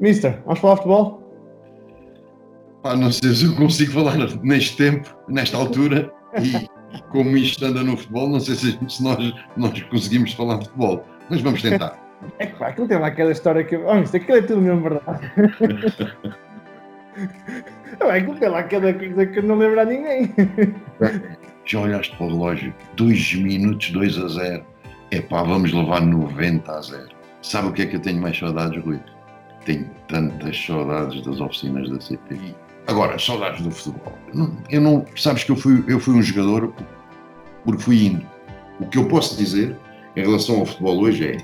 Mister, vamos falar de futebol? Pá, não sei se eu consigo falar neste tempo, nesta altura, e como isto anda no futebol, não sei se, se nós, nós conseguimos falar de futebol, mas vamos tentar. É que pá, aquilo tem lá aquela história que. Oh, isto aquilo é tudo mesmo verdade. é, aquilo tem lá aquela coisa que não lembra a ninguém. Já olhaste para o relógio? 2 minutos, 2 a 0. Epá, vamos levar 90 a 0. Sabe o que é que eu tenho mais saudades, Rui? Tenho tantas saudades das oficinas da CPI. Agora, saudades do futebol. Eu não, sabes que eu fui, eu fui um jogador porque fui indo. O que eu posso dizer em relação ao futebol hoje é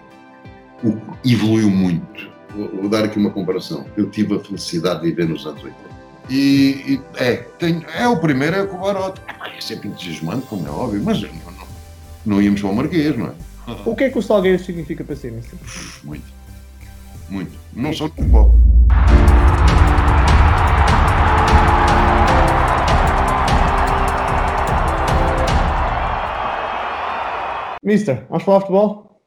o, evoluiu muito. Vou, vou, dar aqui uma comparação. Eu tive a felicidade de viver nos anos 80. E, e é, tenho, é o primeiro é com o Barote. É sempre entusiasmante, como é óbvio, mas não, não, não íamos para o Marquês, não é? O que é que o Salgueiro significa para si, Muito. Muito. Não só de futebol. Mister, vamos falar de futebol?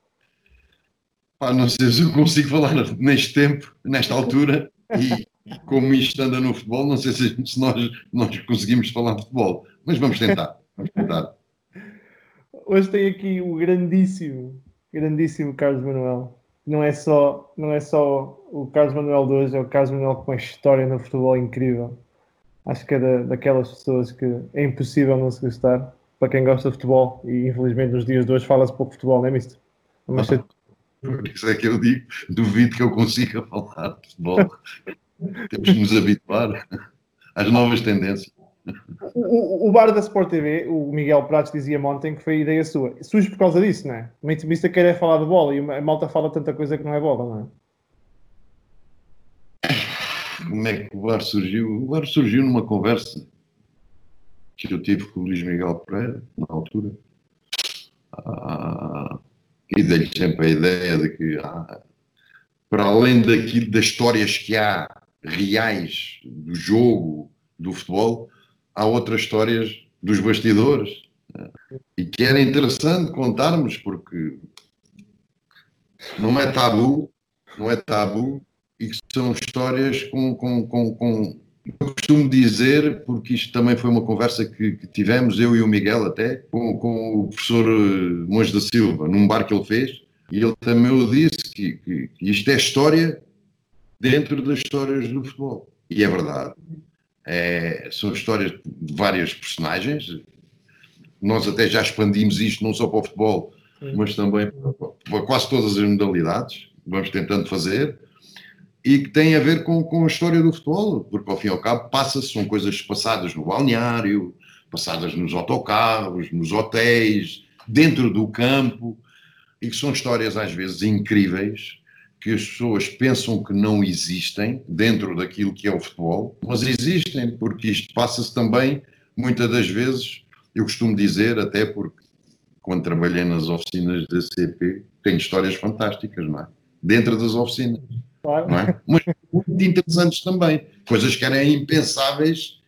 Pá, não sei se eu consigo falar neste tempo, nesta altura, e como isto anda no futebol, não sei se, se nós, nós conseguimos falar de futebol, mas vamos tentar. Vamos tentar. Hoje tem aqui o grandíssimo, grandíssimo Carlos Manuel. Não é só, não é só o Carlos Manuel de hoje, é o Carlos Manuel com uma história no futebol incrível. Acho que é da, daquelas pessoas que é impossível não se gostar para quem gosta de futebol e infelizmente nos dias de hoje fala-se pouco de futebol, não é, mister? Mas. Por isso é que eu digo, duvido que eu consiga falar de futebol. Temos que nos habituar às novas tendências. O, o, bar da Sport TV, o Miguel Pratos dizia ontem que foi ideia sua. Surge por causa disso, não é? O mister quer é falar de bola e a malta fala tanta coisa que não é bola, não é? Como é que o bar surgiu? O bar surgiu numa conversa que eu tive com o Luís Miguel Pereira, na altura, ah, e dei-lhe sempre a ideia de que, ah, para além daquilo, das histórias que há reais do jogo, do futebol, há outras histórias dos bastidores. E que era interessante contarmos, porque não é tabu, não é tabu, e que são histórias com, com, com, com eu costumo dizer, porque isto também foi uma conversa que, que tivemos, eu e o Miguel até, com, com, o professor eh, Monge da Silva, num bar que ele fez, e ele também disse que, que, que isto é história dentro das histórias do futebol. E é verdade. É, são histórias de várias personagens. Nós até já expandimos isto não só para o futebol, mas também para quase todas as modalidades. Vamos tentando fazer e que tem a ver com, com a história do futebol, porque ao fim e ao cabo passa-se, são coisas passadas no balneário, passadas nos autocarros, nos hotéis, dentro do campo, e que são histórias às vezes incríveis, que as pessoas pensam que não existem dentro daquilo que é o futebol, mas existem, porque isto passa-se também, muitas das vezes, eu costumo dizer, até porque quando trabalhei nas oficinas da CP, tem histórias fantásticas, não é? Dentro das oficinas. Claro. Não é? Mas muito interessantes também. Coisas que eram impensáveis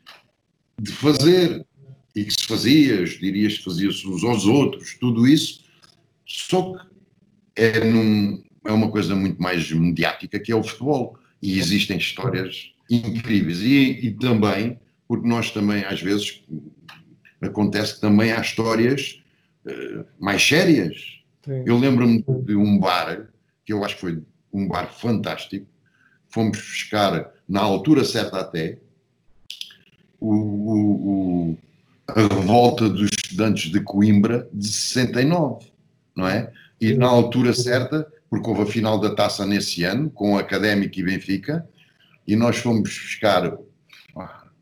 de fazer e que se fazia, dirias que fazia-se uns aos outros, tudo isso, só que é, num, é uma coisa muito mais mediática que é o futebol. E existem histórias incríveis. E, e também, porque nós também, às vezes, acontece que também há histórias uh, mais sérias. Sim. Eu lembro-me de um bar, que eu acho que foi um bar fantástico. Fomos buscar, na altura certa até, o, o, o, a revolta dos estudantes de Coimbra de 69, não é? E na altura certa, porque houve a final da taça nesse ano, com o Académico e Benfica, e nós fomos buscar.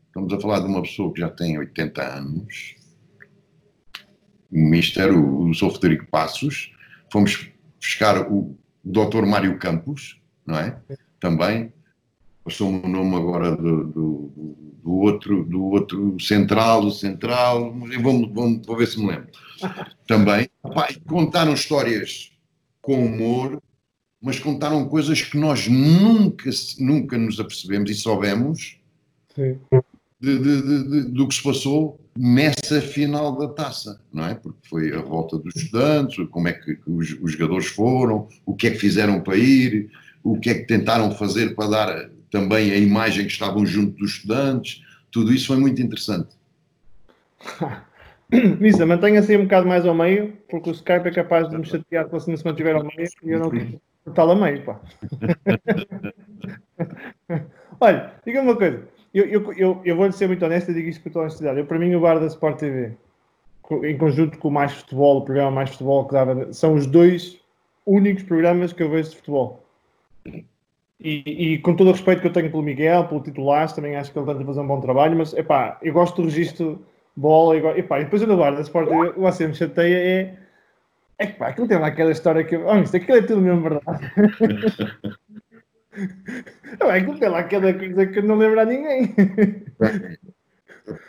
Estamos a falar de uma pessoa que já tem 80 anos, o Mister, o, o Sr. Federico Passos, fomos buscar o, Dr. Mário Campos, não é? Também. Passou-me o nome agora do, do, do, outro, do outro central, do central, vou, vou, vou ver se me lembro. Também. Contaram histórias com humor, mas contaram coisas que nós nunca, nunca nos apercebemos e soubemos de, de, de, do que se passou nessa final da taça, não é? Porque foi a volta dos estudantes, como é que os, os, jogadores foram, o que é que fizeram para ir, o que é que tentaram fazer para dar também a imagem que estavam junto dos estudantes, tudo isso foi muito interessante. Missa, mantenha-se um bocado mais ao meio, porque o Skype é capaz de me chatear se se mantiver ao meio e eu não quero estar a meio, pá. Olha, diga uma coisa, eu, eu, eu, eu vou-lhe ser muito honesto e digo isto com toda a honestidade. Eu, para mim, o bar da Sport TV, em conjunto com o Mais Futebol, o programa Mais Futebol que dava, são os dois únicos programas que eu vejo de futebol. E, e, com todo o respeito que eu tenho pelo Miguel, pelo titular, também acho que ele tenta fazer um bom trabalho, mas epá, eu gosto do registro bola e, epá, e depois eu no bar da Sport TV, você me chateia é é que pá, aquilo tem lá aquela história que. Oh, isto aquilo é tudo mesmo verdade. não, aquilo tem lá aquela coisa que não lembra a ninguém.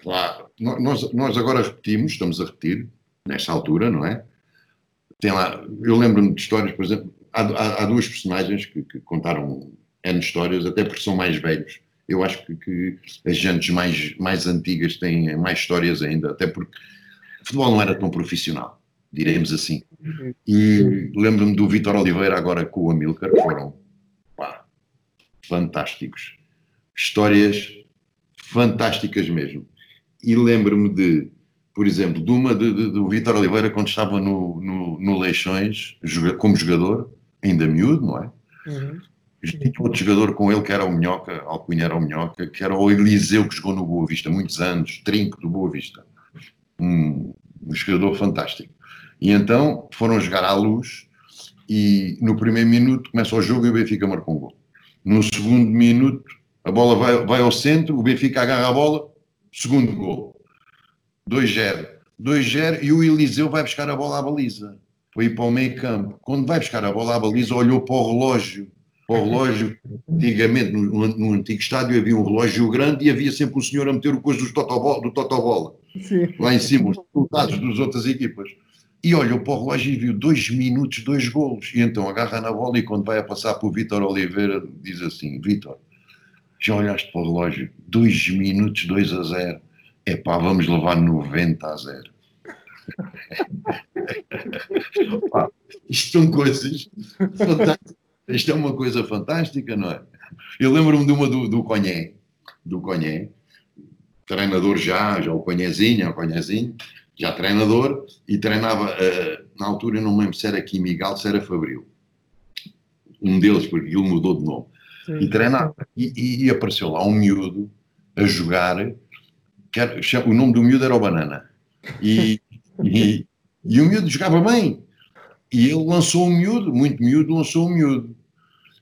Claro, nós, nós agora repetimos, estamos a repetir, nesta altura, não é? Tem lá, eu lembro-me de histórias, por exemplo, há, há, há duas personagens que, que, contaram N histórias, até porque são mais velhos. Eu acho que, que as gentes mais, mais antigas têm mais histórias ainda, até porque o futebol não era tão profissional diremos assim. E lembro-me do Vitor Oliveira agora com o Amilcar, foram pá, fantásticos. Histórias fantásticas mesmo. E lembro-me de, por exemplo, de uma de, de, do Vitor Oliveira quando estava no, no, no Leixões, como jogador, ainda miúdo, não é? Uhum. Tinha outro jogador com ele que era o Minhoca, Alcunha era o Minhoca, que era o Eliseu que jogou no Boa Vista, muitos anos, trinco do Boa Vista. Um, um jogador fantástico. E então foram jogar à luz e no primeiro minuto começa o jogo e o Benfica marcou um gol. No segundo minuto a bola vai, vai ao centro, o Benfica agarra a bola, segundo gol. 2-0. 2-0 e o Eliseu vai buscar a bola à baliza. Foi para o meio campo. Quando vai buscar a bola à baliza, olhou para o relógio. Para o relógio, antigamente, no, no, antigo estádio havia um relógio grande e havia sempre um senhor a meter o coisa do totobola, do totobola. Lá em cima, os resultados das outras equipas. E olhou para o relógio e viu dois minutos, dois golos. E então agarra na bola e quando vai a passar para o Vítor Oliveira, diz assim: Vítor, já olhaste para o relógio? Dois minutos, dois a zero. É pá, vamos levar 90 a zero. isto são coisas fantásticas. Isto é uma coisa fantástica, não é? Eu lembro-me de uma do, do Conhé, do Conhé, treinador já, já o Conhezinho, o Conhezinho, já treinador, e treinava, uh, na altura eu não me lembro se era aqui Miguel, se era Fabril. Um deles, porque ele mudou de nome. Sim. E treinava. E, e, apareceu lá um miúdo a jogar, era, o nome do miúdo era o Banana. E, e, e o miúdo jogava bem. E ele lançou o miúdo, muito miúdo, lançou o miúdo.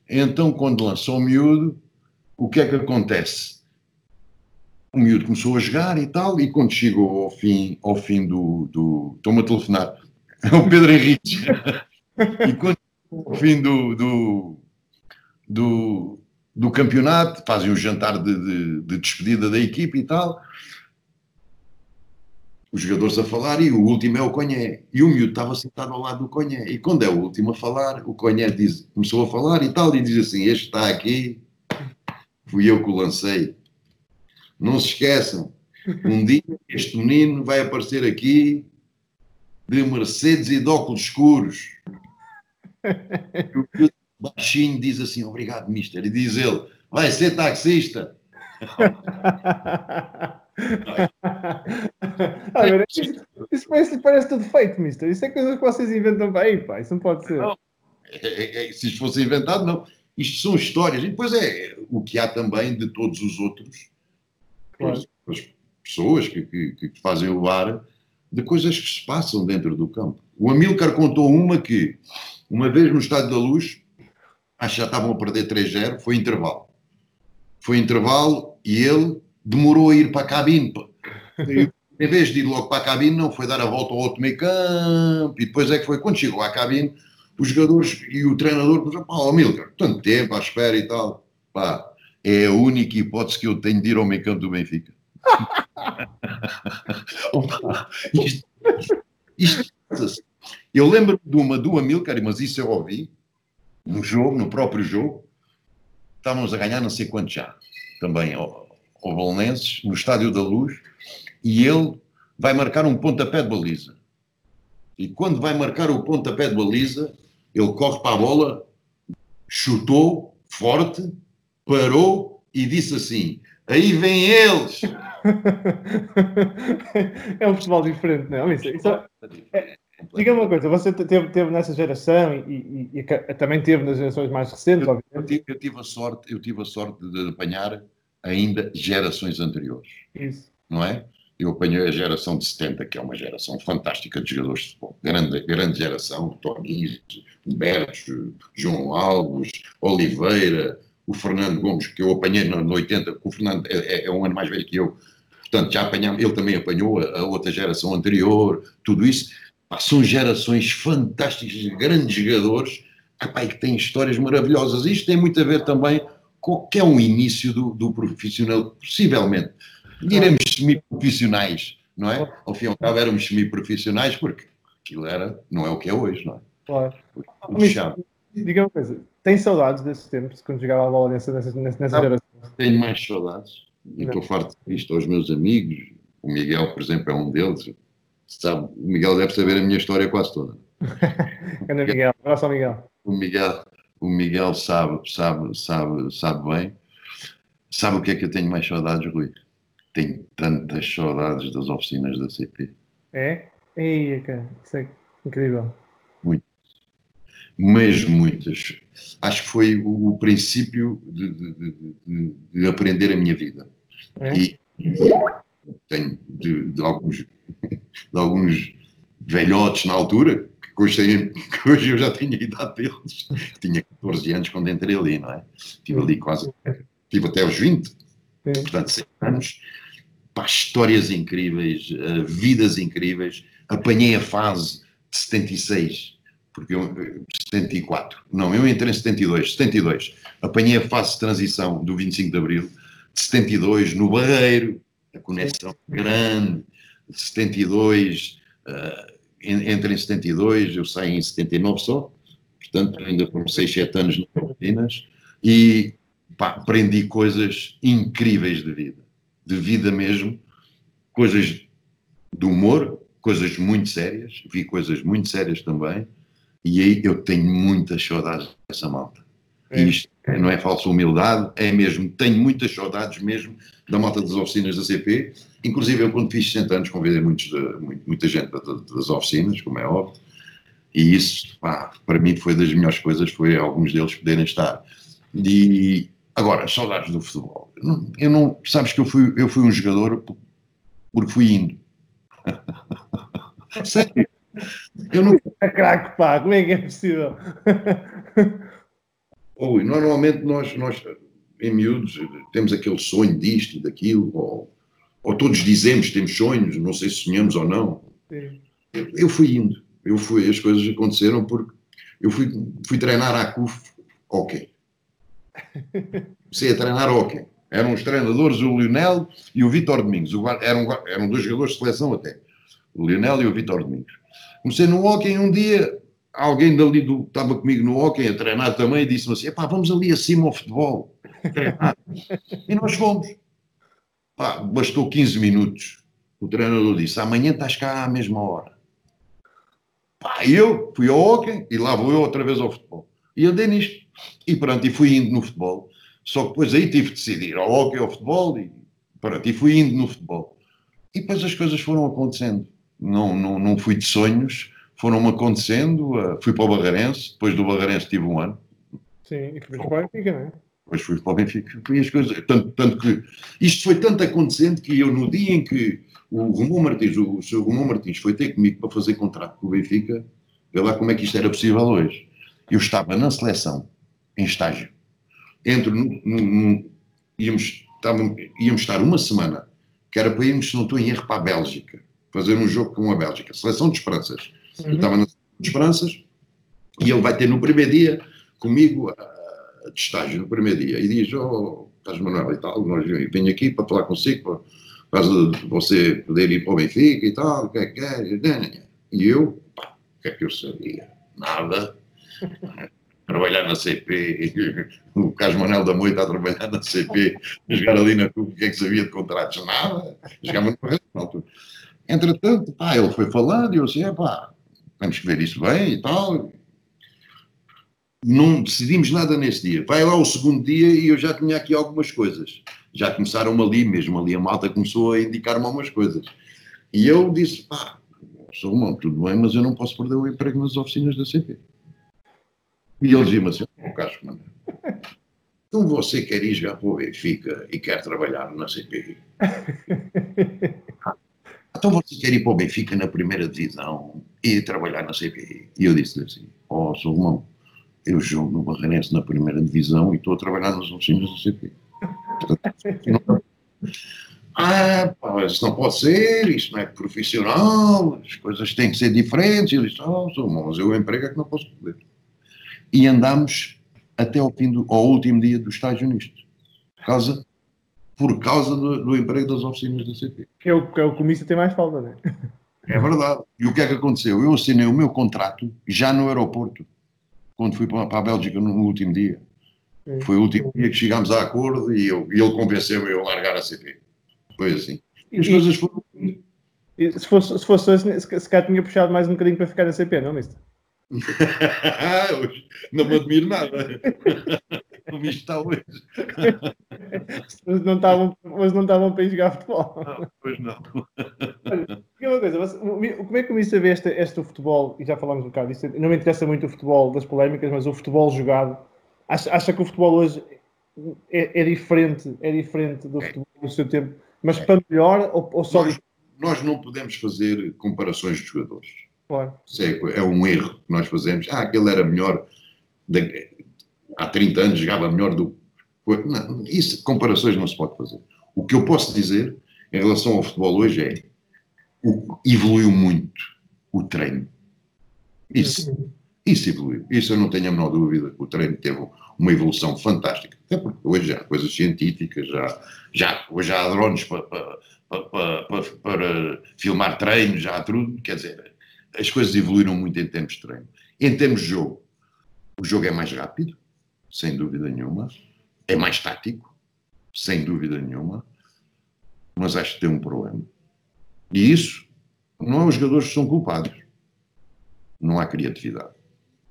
Então, quando lançou o miúdo, o que é que acontece? o miúdo começou a jogar e tal, e quando chegou ao fim, ao fim do. do Estou-me a telefonar, é o Pedro Henrique. e quando ao fim do, do, do, do, campeonato, fazem um jantar de, de, de, despedida da equipe e tal. Os jogadores a falar e o último é o Conhé. E o miúdo estava sentado ao lado do Conhé. E quando é o último a falar, o Conhé diz, começou a falar e tal, e diz assim: Este está aqui, fui eu que o lancei não se esqueçam, um dia este menino vai aparecer aqui de Mercedes e de óculos escuros. O baixinho diz assim, obrigado, mister. E diz ele, vai ser taxista. ah, isso, isso parece, parece tudo feito, mister. Isso é coisas que vocês inventam para aí, pá. Isso não pode ser. Não. É, é, é, se isto fosse inventado, não. Isto são histórias. E depois é o que há também de todos os outros claro. as pessoas que, que, que, fazem o bar, de coisas que se passam dentro do campo. O Amilcar contou uma que, uma vez no Estádio da Luz, acho que já estavam a perder 3-0, foi intervalo. Foi intervalo e ele demorou a ir para a cabine. em vez de ir logo para a cabine, não foi dar a volta ao outro meio campo. E depois é que foi, quando chegou à cabine, os jogadores e o treinador disseram, pá, Amilcar, tanto tempo à espera e tal. Pá, é a única hipótese que eu tenho de ir ao meio campo do Benfica. isto, isto, eu lembro de uma do Amilcar, mas isso eu ouvi no jogo, no próprio jogo. Estávamos a ganhar não sei quanto já, também ao, ao Bolonenses, no Estádio da Luz, e ele vai marcar um pontapé de baliza. E quando vai marcar o pontapé de baliza, ele corre para a bola, chutou forte, parou e disse assim: Aí vêm eles! é um futebol diferente, não é? Isso, isso é, Diga-me uma coisa, você teve, teve nessa geração e, e, e, também teve nas gerações mais recentes, eu, eu, tive, eu, tive, a sorte, eu tive a sorte de apanhar ainda gerações anteriores. Isso. Não é? Eu apanhei a geração de 70, que é uma geração fantástica de jogadores de futebol. Grande, grande geração, Tonis, Humberto, João Alves, Oliveira, o Fernando Gomes, que eu apanhei no, 80, o Fernando é, é, é, um ano mais velho que eu, portanto já apanhamos, ele também apanhou a, a outra geração anterior, tudo isso. são gerações fantásticas, grandes jogadores, que têm histórias maravilhosas. Isto tem muito a ver também que é um início do, do profissional, possivelmente diremos semi-profissionais, não é? Ao fim e ao cabo éramos semi-profissionais porque aquilo era, não é o que é hoje, não é? Claro. Diga uma coisa, tem saudades desses tempos, quando jogava a bola nessa, nessa, nessa não, geração? Tenho mais saudades. E estou farto disto aos meus amigos. O Miguel, por exemplo, é um deles. Sabe, o Miguel deve saber a minha história quase toda. Anda, Miguel. Abraço ao Miguel. O Miguel, o Miguel sabe, sabe, sabe, sabe bem. Sabe o que é que eu tenho mais saudades, Rui? tenho tantas saudades das oficinas da CP. É? Ei, cara, isso é incrível. Muitas. Mas muitas. Acho que foi o, princípio de, de, de, de, aprender a minha vida. É? E tenho de, alguns, de alguns velhotes na altura, hoje, eu já tinha a idade deles. Tinha 14 anos quando entrei ali, não é? Estive ali quase. Estive até aos 20 Sim. portanto, 100 anos, pá, histórias incríveis, uh, vidas incríveis. Apanhei a fase de 76, porque eu, 74, não, eu entrei em 72, 72. Apanhei a fase de transição do 25 de Abril, de 72, no Barreiro, a conexão grande, de 72, uh, entrei em 72, eu saí em 79 só, portanto ainda foram 6, 7 anos nas Filipinas, e pá, aprendi coisas incríveis de vida, de vida mesmo, coisas de humor, coisas muito sérias, vi coisas muito sérias também, e aí eu tenho muitas saudades dessa malta. É. Isto não é falsa humildade, é mesmo, tenho muitas saudades mesmo da malta das oficinas da CP, inclusive eu quando fiz 60 anos convidei muitos de, muita gente das oficinas, como é óbvio, e isso, pá, para mim foi das melhores coisas, foi alguns deles poderem estar. E, Agora, saudades do futebol. Eu não, sabes que eu fui, eu fui um jogador porque fui indo. Sério. Eu não. É craque, pá, como é que é possível? Oi, normalmente nós, nós, em miúdos, temos aquele sonho disto e daquilo, ou, ou todos dizemos temos sonhos, não sei se sonhamos ou não. Sim. Eu, fui indo, eu fui, as coisas aconteceram porque eu fui, fui treinar à CUF, ok. Comecei a treinar hockey. Eram os treinadores o Lionel e o Vitor Domingos. Eram, eram dois jogadores de seleção até. O Lionel e o Vitor Domingos. Comecei no hockey um dia, alguém dali do, estava comigo no hockey a treinar também e disse-me assim, vamos ali acima ao futebol. e nós fomos. Pá, bastou 15 minutos. O treinador disse, amanhã estás cá à mesma hora. Pá, eu fui ao hockey e lá vou eu outra vez ao futebol. E andei nisto. E pronto, e fui indo no futebol. Só que depois aí tive de decidir ao hockey ao futebol e pronto, e fui indo no futebol. E depois as coisas foram acontecendo. Não, não, não fui de sonhos, foram-me acontecendo. Uh, fui para o Barreirense, depois do Barreirense tive um ano. Sim, e para o Benfica, não é? Depois fui para o Benfica. Fui as coisas, tanto, tanto que isto foi tanto acontecendo que eu, no dia em que o Romão Martins, o, o Sr. Romão Martins foi ter comigo para fazer contrato com o Benfica, vê lá como é que isto era possível hoje. Eu estava na seleção, em estágio. Entro no, no, no íamos, íamos estar uma semana, que era para irmos, se não estou em erro, para a Bélgica, fazer um jogo com a Bélgica, seleção de esperanças. Uhum. Eu estava na seleção de esperanças e ele vai ter no primeiro dia comigo a, de estágio, no primeiro dia, e diz: Oh, Carlos Manuel e tal, nós venho aqui para falar consigo, para, você poder ir para o Benfica e tal, o que é que é? E eu, pá, o que é que eu sabia? Nada trabalhar na CP, o Carlos Manuel da Moita a trabalhar na CP, jogar ali na CUP, o que é que sabia de contratos? Nada, jogava no altura. Entretanto, pá, ele foi falando e eu assim, pá, temos que ver isso bem e tal. Não decidimos nada nesse dia. Vai lá o segundo dia e eu já tinha aqui algumas coisas. Já começaram ali, mesmo ali a malta começou a indicar-me algumas coisas. E eu disse, pá, sou irmão, tudo bem, mas eu não posso perder o emprego nas oficinas da CP. E ele dizia-me assim, o Carlos Comandante, então você quer ir jogar para o Benfica e quer trabalhar na CPI? então você quer ir para o Benfica na primeira divisão e trabalhar na CPI? E eu disse-lhe assim, ó, oh, Salomão, eu jogo no Barreirense na primeira divisão e estou a trabalhar nas oficinas da CPI. ah, pá, isso não pode ser, isso não é profissional, as coisas têm que ser diferentes. E ele disse, oh, Salomão, mas eu o emprego é que não posso perder. E andámos até ao, fim do, ao último dia do estágio nisto. Por causa, por causa do, do emprego das oficinas da CP. Que é o que é o comício tem mais falta, não é? É verdade. E o que é que aconteceu? Eu assinei o meu contrato já no aeroporto, quando fui para, a Bélgica no, último dia. Foi o último dia que chegámos a acordo e, eu, e ele convenceu-me a largar a CP. Foi assim. E as e, coisas foram. Se fosse, se fosse se, se calhar tinha puxado mais um bocadinho para ficar na CP, não, mister? não me admiro nada. Como isto está hoje. Mas não estavam, mas não estavam para ir jogar futebol. Não, pois não. Olha, uma coisa, como é que começa a ver este, este futebol, e já falámos um bocado disso, não me interessa muito o futebol das polémicas, mas o futebol jogado, acha, acha que o futebol hoje é, é diferente, é diferente do é. futebol do seu tempo, mas é. para melhor ou, ou só... Nós, nós não podemos fazer comparações de jogadores Claro. É, é um erro que nós fazemos. Ah, aquele era melhor, de, há 30 anos jogava melhor do não, isso, comparações não se pode fazer. O que eu posso dizer em relação ao futebol hoje é o, evoluiu muito o treino. Isso, isso evoluiu. Isso eu não tenho a menor dúvida que o treino teve uma evolução fantástica. Até porque hoje já há coisas científicas, já, já, hoje já há drones para, para, para, para, para filmar treinos, já há tudo. Quer dizer, as coisas evoluíram muito em termos de treino. Em termos de jogo, o jogo é mais rápido, sem dúvida nenhuma, é mais tático, sem dúvida nenhuma, mas acho que tem um problema. E isso não é os jogadores que são culpados. Não há criatividade.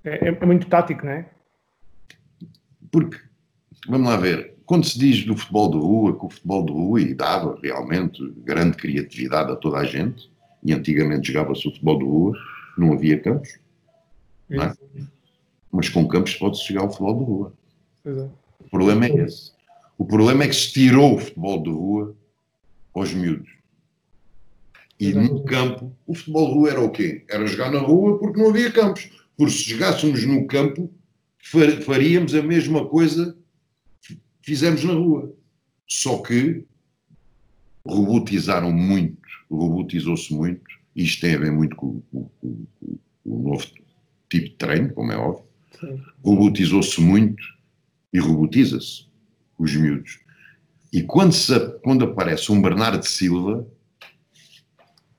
É, é muito tático, não é? Porque, vamos lá ver, quando se diz do futebol de rua, que o futebol de rua e dava realmente grande criatividade a toda a gente, e antigamente jogava-se o futebol de rua, não havia campos. Não é? Mas com campos pode-se jogar o futebol de rua. É. O problema é esse. O problema é que se tirou o futebol de rua aos miúdos. E no campo, o futebol de rua era o quê? Era jogar na rua porque não havia campos. Porque se jogássemos no campo, faríamos a mesma coisa que fizemos na rua. Só que robotizaram muito robotizou-se muito, e isto tem a ver muito com, com, com, com o novo tipo de treino, como é óbvio, robotizou-se muito e robotiza-se os miúdos. E quando, se, quando aparece um Bernardo Silva,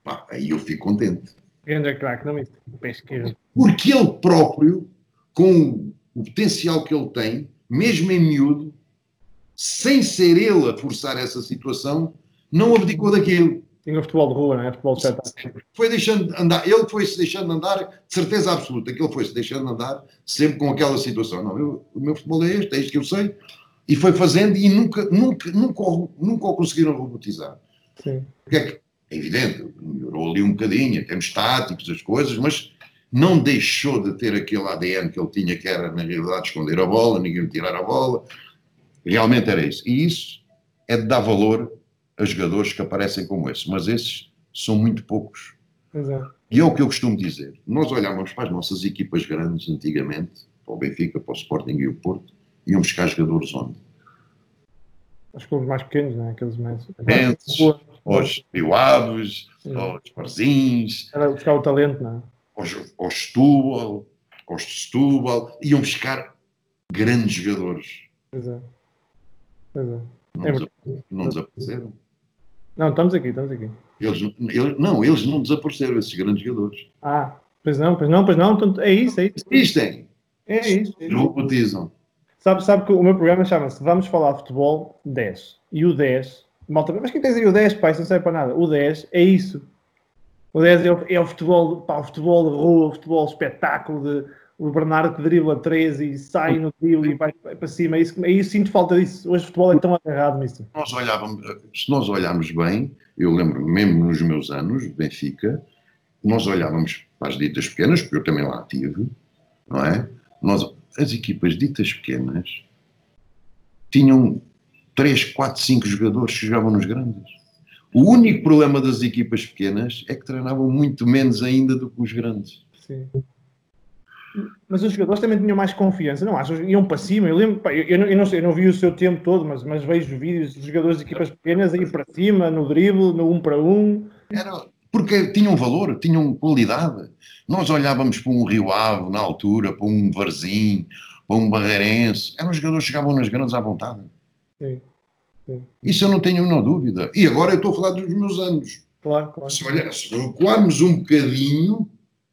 pá, aí eu fico contente. Grande craque, não me Porque ele próprio, com o potencial que ele tem, mesmo em miúdo, sem ser ele a forçar essa situação, não abdicou daquilo. Tinha o futebol de rua, não é? Futebol de espetáculo. Foi deixando de andar, ele foi-se deixando de andar, de certeza absoluta que ele foi-se deixando de andar sempre com aquela situação. Não, eu, o meu futebol é este, é isto que eu sei. E foi fazendo e nunca, nunca, nunca, nunca o conseguiram robotizar. Sim. Porque é que, é evidente, melhorou ali um bocadinho, temos táticos, as coisas, mas não deixou de ter aquele ADN que ele tinha, que era, na realidade, esconder a bola, ninguém tirar a bola. Realmente era isso. E isso é de dar valor a jogadores que aparecem como esses, mas esses são muito poucos. Exato. E é o que eu costumo dizer. Nós olhávamos para as nossas equipas grandes antigamente, para o Benfica, para o Sporting e o Porto, iam buscar jogadores onde? Os clubes mais pequenos, não é? Aqueles mais. Pentes, aos Pioados, aos Parzins. Era buscar o talento, não é? Aos, aos Setúbal, aos Setúbal. Iam buscar grandes jogadores. Exato. Exato. Não, é não desapareceram. Não, estamos aqui, estamos aqui. Eles, eles, não, eles não desapareceram, esses grandes jogadores. Ah, pois não, pois não, pois não. Então, é isso, é isso. Existem. É isso. É Robotizam. Sabe, sabe que o meu programa chama-se Vamos Falar de Futebol 10. E o 10, malta, mas quem tens aí o 10, pai? Isso não serve para nada. O 10 é isso. O 10 é o, é o futebol, pá, o futebol de rua, o futebol espetáculo de o Bernardo que dribla 3 e sai no drible e vai, para cima. É isso, é isso, sinto falta disso. Hoje o futebol é tão agarrado nisso. Nós olhávamos, se nós olharmos bem, eu lembro mesmo nos meus anos, Benfica, nós olhávamos para as ditas pequenas, porque eu também lá tive, não é? Nós, as equipas ditas pequenas tinham 3, 4, 5 jogadores que jogavam nos grandes. O único problema das equipas pequenas é que treinavam muito menos ainda do que os grandes. Sim. Mas os jogadores também tinham mais confiança, não achas? Iam para cima. Eu lembro, pá, eu, eu, não, eu, não sei, eu não vi o seu tempo todo, mas, mas vejo vídeos de jogadores de equipas pequenas a ir para cima, no drible, no um para um. Era, porque tinham valor, tinham qualidade. Nós olhávamos para um Rio Ave na altura, para um Varzim, para um Barreirense. Eram jogadores que chegavam nas grandes à vontade. Sim, sim. Isso eu não tenho nenhuma dúvida. E agora eu estou a falar dos meus anos. Claro, claro. Se, olhar, se recuarmos um bocadinho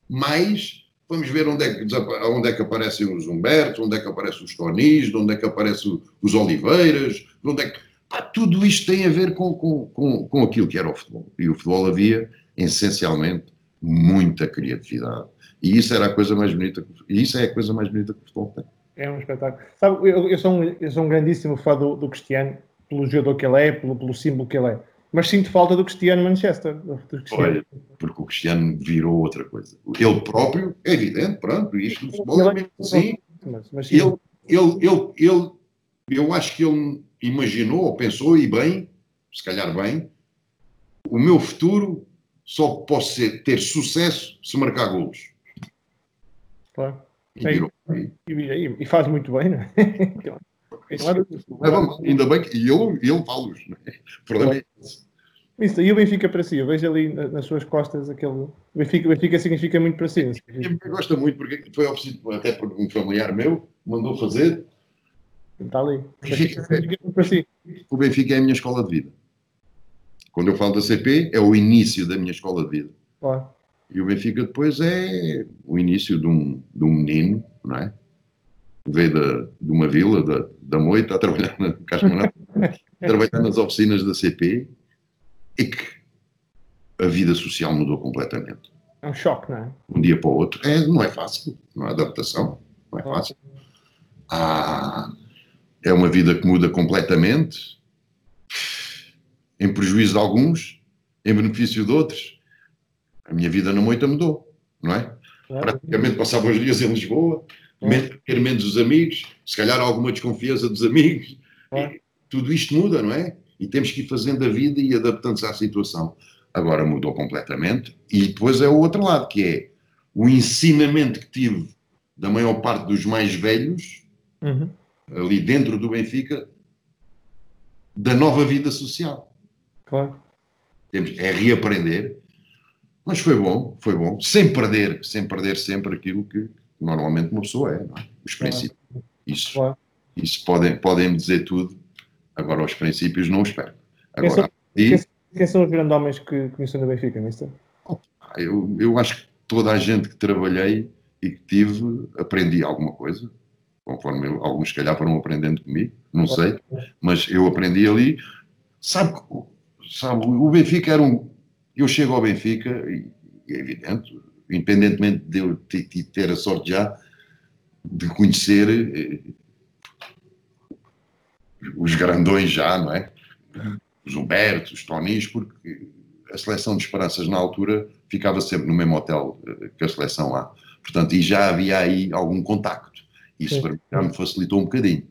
mais Vamos ver onde é que, onde é que aparecem os Humberto, onde é que aparecem os Tonis, onde é que aparecem os Oliveiras, onde é que... Pá, tudo isto tem a ver com, com, com, com aquilo que era o futebol. E o futebol havia, essencialmente, muita criatividade. E isso era a coisa mais bonita, e isso é a coisa mais bonita que o futebol tem. É um espetáculo. Sabe, eu, eu, sou, um, eu sou um grandíssimo fã do, do Cristiano, pelo jogador que ele é, pelo, pelo símbolo que ele é mas sinto falta do Cristiano Manchester. Do Cristiano. Olha, porque o Cristiano virou outra coisa. Ele próprio, é evidente, pronto, isto no futebol é mesmo assim. Mas, mas ele, ele, ele, ele, eu acho que ele imaginou, ou pensou, e bem, se calhar bem, o meu futuro só posso ser, ter sucesso se marcar golos. Claro. E, virou, e, e, e, faz muito bem, não é? é ainda bem que e ele, ele fala-os. É? O problema é esse. Isso, e o Benfica para si? Eu vejo ali nas suas costas aquele. O Benfica, Benfica significa muito para si. O Benfica gosta muito, porque foi oferecido até por um familiar meu, mandou fazer. Está ali. Benfica, é, para si. O Benfica é a minha escola de vida. Quando eu falo da CP, é o início da minha escola de vida. Claro. E o Benfica depois é o início de um, de um menino, não é? Veio da, de uma vila, da, da Moita, a trabalhar na Casmanão, trabalhar nas oficinas da CP é que a vida social mudou completamente. É um choque, não é? Um dia para o outro. É, não é fácil, não é adaptação, não é fácil. Ah, é uma vida que muda completamente, em prejuízo de alguns, em benefício de outros. A minha vida na moita mudou, não é? é. Praticamente passava os dias em Lisboa, é. ter menos os amigos, se calhar alguma desconfiança dos amigos. É. Tudo isto muda, não é? e temos que ir fazendo a vida e adaptando-se à situação. Agora mudou completamente e depois é o outro lado, que é o ensinamento que tive da maior parte dos mais velhos, uhum. ali dentro do Benfica, da nova vida social. Claro. Temos, é reaprender, mas foi bom, foi bom, sem perder, sem perder sempre aquilo que normalmente uma pessoa é, é? os princípios. Isso, claro. isso podem, podem dizer tudo, Agora, os princípios não os espero. Agora, quem, são, e... quem são os grandes homens que conheceu no Benfica, mister? Eu, eu acho que toda a gente que trabalhei e que tive, aprendi alguma coisa, conforme eu, alguns, se calhar, foram aprendendo comigo, não sei, mas eu aprendi ali. Sabe, sabe o Benfica era um. Eu chego ao Benfica, e é evidente, independentemente de eu ter, a sorte já de conhecer eh, os grandões já, não é? Os Humbertos, os Tonis, porque a seleção de esperanças na altura ficava sempre no mesmo hotel eh, que a seleção lá. Portanto, e já havia aí algum contacto. Isso para mim já me facilitou um bocadinho.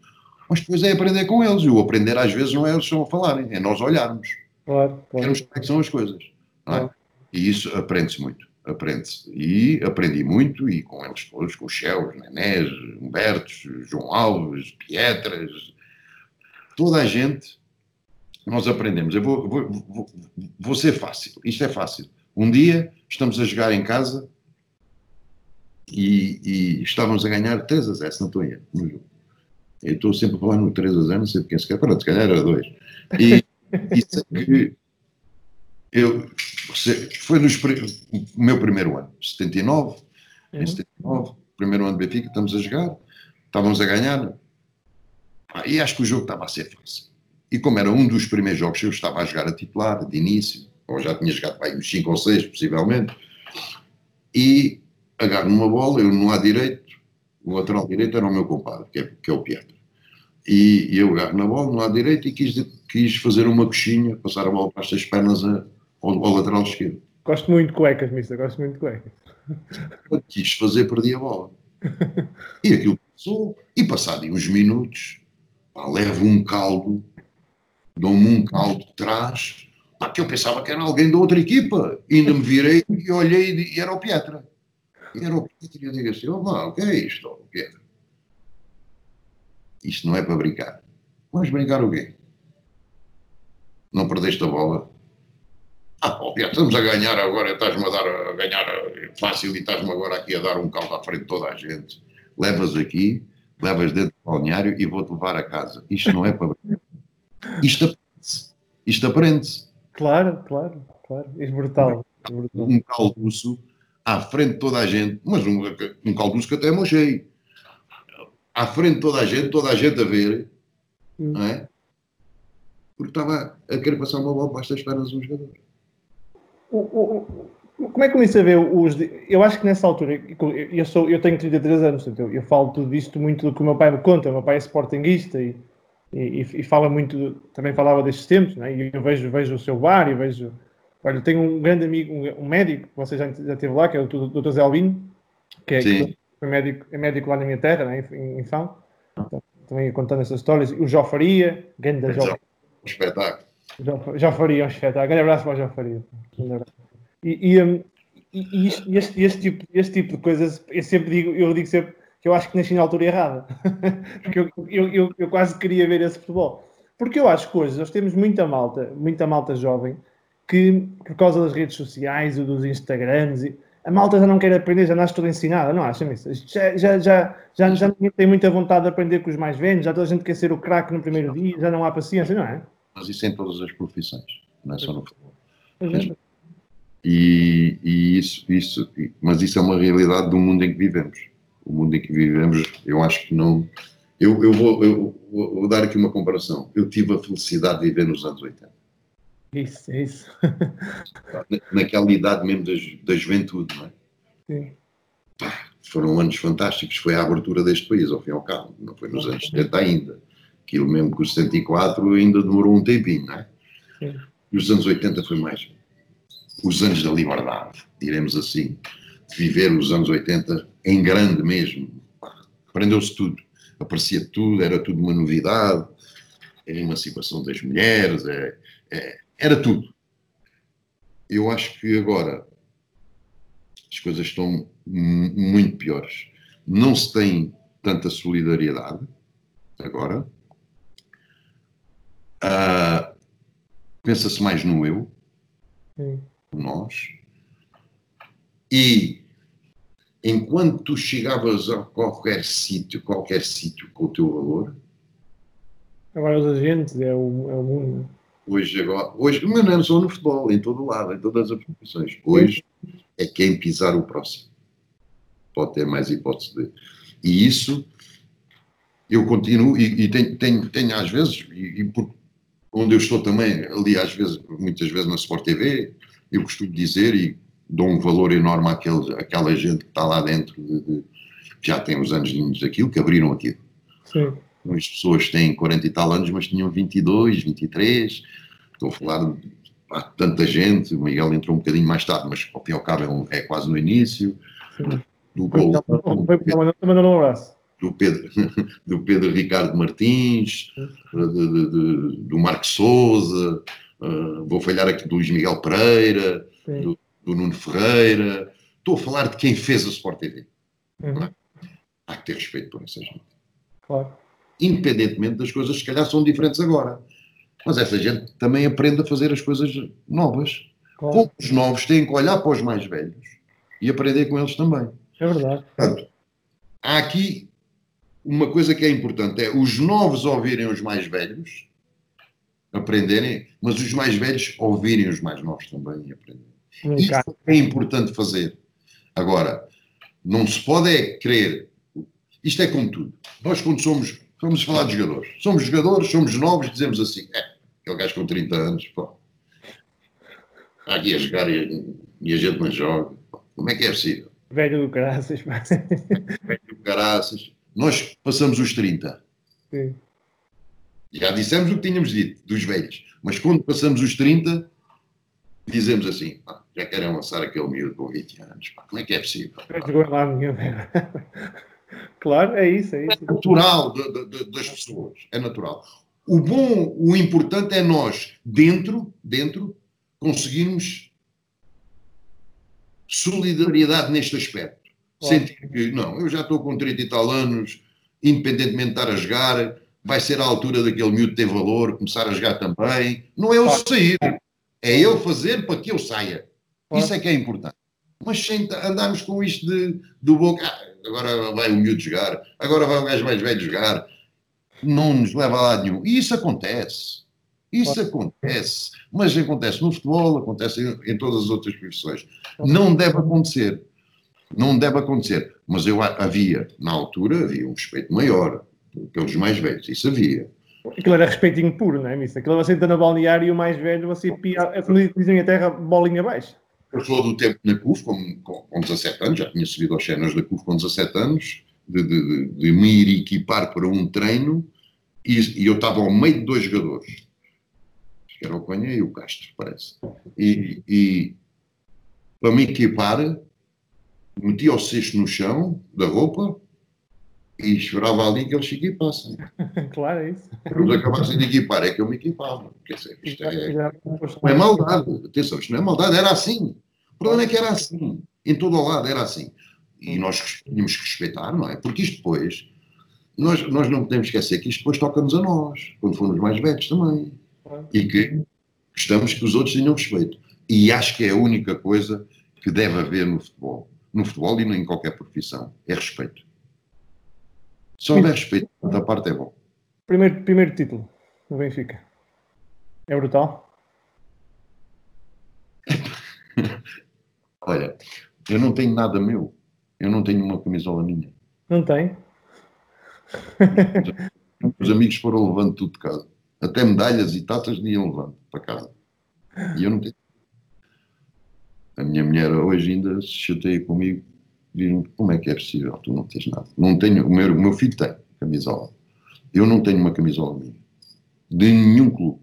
Mas depois é aprender com eles. E o aprender às vezes não é eles só falarem, é nós olharmos. Claro, claro. Vermos como é que são as coisas. É? Claro. E isso aprende-se muito. Aprende-se. E aprendi muito, e com eles todos, com os Cheus, Nenés, Humbertos, João Alves, Pietras, toda a gente, nós aprendemos. Eu vou, vou, vou, vou ser fácil. Isto é fácil. Um dia estamos a jogar em casa e, e estávamos a ganhar 3 a 0, se não estou em no jogo. Eu estou sempre a falar no 3 a 0, não sei quem se quer. Pronto, se calhar era 2. E, e que eu, foi no meu primeiro ano, 79, uhum. em 79, primeiro ano de Benfica, estamos a jogar, estávamos a ganhar, e acho que o jogo estava a ser fácil. E como era um dos primeiros jogos que eu estava a jogar a titular, de início, ou já tinha jogado aí uns 5 ou 6, possivelmente, e agarro numa bola, eu no lado direito, O lateral direito era o meu compadre, que é, que é o Pietro. E, e eu agarro na bola, no lado direito, e quis, quis fazer uma coxinha, passar a bola para estas pernas a, ao, ao lateral esquerdo. Gosto muito de cuecas, mister, gosto muito de cuecas. Quando quis fazer, perdi a bola. E aquilo passou, e passado uns minutos, pá, levo um caldo, dou-me um caldo de trás, pá, que eu pensava que era alguém da outra equipa. E ainda me virei e olhei e era o Pietra. E era o Pietra e eu digo assim, oh, lá, o que é isto, oh, Pietra? Isto não é para brincar. Vamos brincar o quê? Não perdeste a bola? Ah, Pietra, estamos a ganhar agora, estás-me a dar a ganhar fácil e estás-me agora aqui a dar um caldo à frente de toda a gente. Levas aqui, levas dentro do balneário e vou-te levar a casa. Isto não é para brincar. Isto aprende-se. Isto aprende-se. Claro, claro, claro. É brutal. É brutal. Um calduço à frente de toda a gente, mas um, um calduço que até mochei. À frente de toda a gente, toda a gente a ver, Hum. não é? Porque estava a querer passar uma bola para estas pernas de um jogador. O- o- o- como é que comecei a ver os. Eu acho que nessa altura, eu, sou, eu tenho 33 anos, portanto, eu, eu falo tudo isto muito do que o meu pai me conta. O meu pai é sportinguista e, e, e fala muito, também falava destes tempos, né? e eu vejo, vejo o seu bar e vejo. Olha, tenho um grande amigo, um, um médico, que você já, já esteve lá, que é o Dr. Zé Albino, que é, que foi médico, é médico lá na minha terra, né? em, em Fão. Então, também contando essas histórias. O Jó Faria, grande Jó espetáculo. Já, já faria um espetáculo. Grande abraço para o já faria. E, e, e- e isto- este, este, tipo, este tipo de coisas, eu sempre digo, eu digo sempre que eu acho que nasci na altura errada. Porque eu, eu, eu, eu quase queria ver esse futebol. Porque eu acho que hoje nós temos muita malta, muita malta jovem, que por causa das redes sociais, ou dos Instagrams, e- a malta já não quer aprender, já nasce toda ensinada, não acham isso? Já, já, já, já, já ninguém tem muita vontade de aprender com os mais velhos, já toda a gente quer ser o craque no primeiro dia, já não há paciência, não é? Mas isso em todas as profissões, não é só no futebol. É. E, e isso, isso, mas isso é uma realidade do mundo em que vivemos. O mundo em que vivemos, eu acho que não. Eu, eu, vou, eu vou dar aqui uma comparação. Eu tive a felicidade de viver nos anos 80. Isso, é isso. Na- Naquela idade mesmo da, da juventude, não é? Sim. Foram anos fantásticos. Foi a abertura deste país, ao fim e ao cabo. Não foi nos anos 70 ainda. Aquilo mesmo que o 74 ainda demorou um tempinho, não é? Sim. E os anos 80 foi mais. Os anos da liberdade, diremos assim. De viver os anos 80 em grande mesmo. Aprendeu-se tudo. Aparecia tudo, era tudo uma novidade. A emancipação das mulheres, é- é- era tudo. Eu acho que agora as coisas estão mu- muito piores. Não se tem tanta solidariedade agora. Ah, Pensa-se mais no eu, Sim. no nós. E enquanto tu chegavas a qualquer sítio, qualquer sítio com o teu valor, Agora os agentes é o, é o mundo. hoje, agora, hoje, mas não é só no futebol, em todo lado, em todas as profissões. Hoje é quem pisar o próximo. Pode ter mais hipótese de. E isso eu continuo, e, e tenho, tenho, tenho às vezes, e, e por, onde eu estou também, ali às vezes, muitas vezes na Sport TV, eu costumo dizer e dou um valor enorme àqueles, àquela gente que está lá dentro, de, de- que já tem os anos daquilo, que abriram aquilo. Sim. As pessoas têm 40 e tal anos, mas tinham 22, 23. Estou a falar de há tanta gente. O Miguel entrou um bocadinho mais tarde, mas ao fim e ao cabo é, um- é quase no início. Sim. Do, Foi gol, foi- foi- mandando um abraço. Do, Pedro, do Pedro Ricardo Martins, de- de- de- do Marco Souza, eh, vou falhar aqui do Luís Miguel Pereira, Sim. do Nuno Ferreira. Estou a falar de quem fez a Sport TV. Uhum. Há que ter respeito por essa gente. Claro. independentemente das coisas que se calhar são diferentes agora. Mas essa gente também aprende a fazer as coisas novas. claro. Como os novos têm que olhar para os mais velhos e aprender com eles também. É verdade. Portanto, há aqui uma coisa que é importante, é os novos ouvirem os mais velhos, aprenderem, mas os mais velhos ouvirem os mais novos também e aprenderem. Isso é importante fazer. Agora, não se pode é querer. Isto é como tudo. Nós, quando somos. Vamos falar de jogadores. Somos jogadores, somos novos, dizemos assim: é, aquele gajo com 30 anos, pô, está aqui a jogar e, e a gente não joga. Como é que é possível? Velho do caraças. pá. caraças. Nós passamos os 30. Sim. Já dissemos o que tínhamos dito, dos velhos. Mas quando passamos os 30, dizemos assim, pá, já querem lançar aquele miúdo com 20 anos. Pá, como é que é possível? Não jogou lá nenhum. Claro, é isso, é É isso. natural de- de- de- das pessoas. É natural. O bom, o importante é nós, dentro, dentro, conseguirmos solidariedade neste aspecto. Claro. Sentir que, não, eu já estou com 30 e tal anos, independentemente de estar a jogar, vai ser a altura daquele miúdo ter valor, começar a jogar também. Não é eu Claro. sair, é eu fazer para que eu saia. Claro. Isso é que é importante. Mas sem andarmos com isto de, do boca, ah, agora vai o miúdo jogar, agora vai o gajo mais velho jogar, não nos leva a lado nenhum. E isso acontece. Isso acontece. Mas acontece no futebol, acontece em, em todas as outras profissões. Não deve acontecer. Não deve acontecer. Mas eu havia, na altura, havia um respeito maior pelos mais velhos. Isso havia. Aquilo era respeitinho puro, não é, Mister? Aquilo você entra no balneário e o mais velho, você pia, é como dizem a terra, bolinha abaixo. Eu sou do tempo na CUF, com, com, com 17 anos, já tinha subido aos cenas da CUF com 17 anos, de, de, de, me ir equipar para um treino e, e eu estava ao meio de dois jogadores. Que era o Cunha e o Castro, parece. E, e para me equipar, metia o cesto no chão da roupa e esperava ali que eles se equipassem. claro, é isso. Quando acabassem de equipar, é que eu me equipava. Quer dizer, isto é, não é maldade, atenção, isto não é maldade, era assim. O problema é que era assim, em todo o lado era assim. E nós tínhamos que respeitar, não é? Porque isto depois, nós, nós não podemos esquecer que isto depois toca-nos a nós, quando formos mais velhos também. E que gostamos que os outros tenham respeito. E acho que é a única coisa que deve haver no futebol. No futebol e em qualquer profissão, é respeito. Se houver respeito, da parte é bom. Primeiro, primeiro título no Benfica. É brutal. Olha, eu não tenho nada meu. Eu não tenho uma camisola minha. Não tem? Os amigos foram levando tudo de casa. Até medalhas e taças iam levando para casa. E eu não tenho. A minha mulher hoje ainda se chateia comigo. Diz-me, como é que é possível? Tu não tens nada. Não tenho, o, meu, o meu filho tem camisola. Eu não tenho uma camisola minha. De nenhum clube.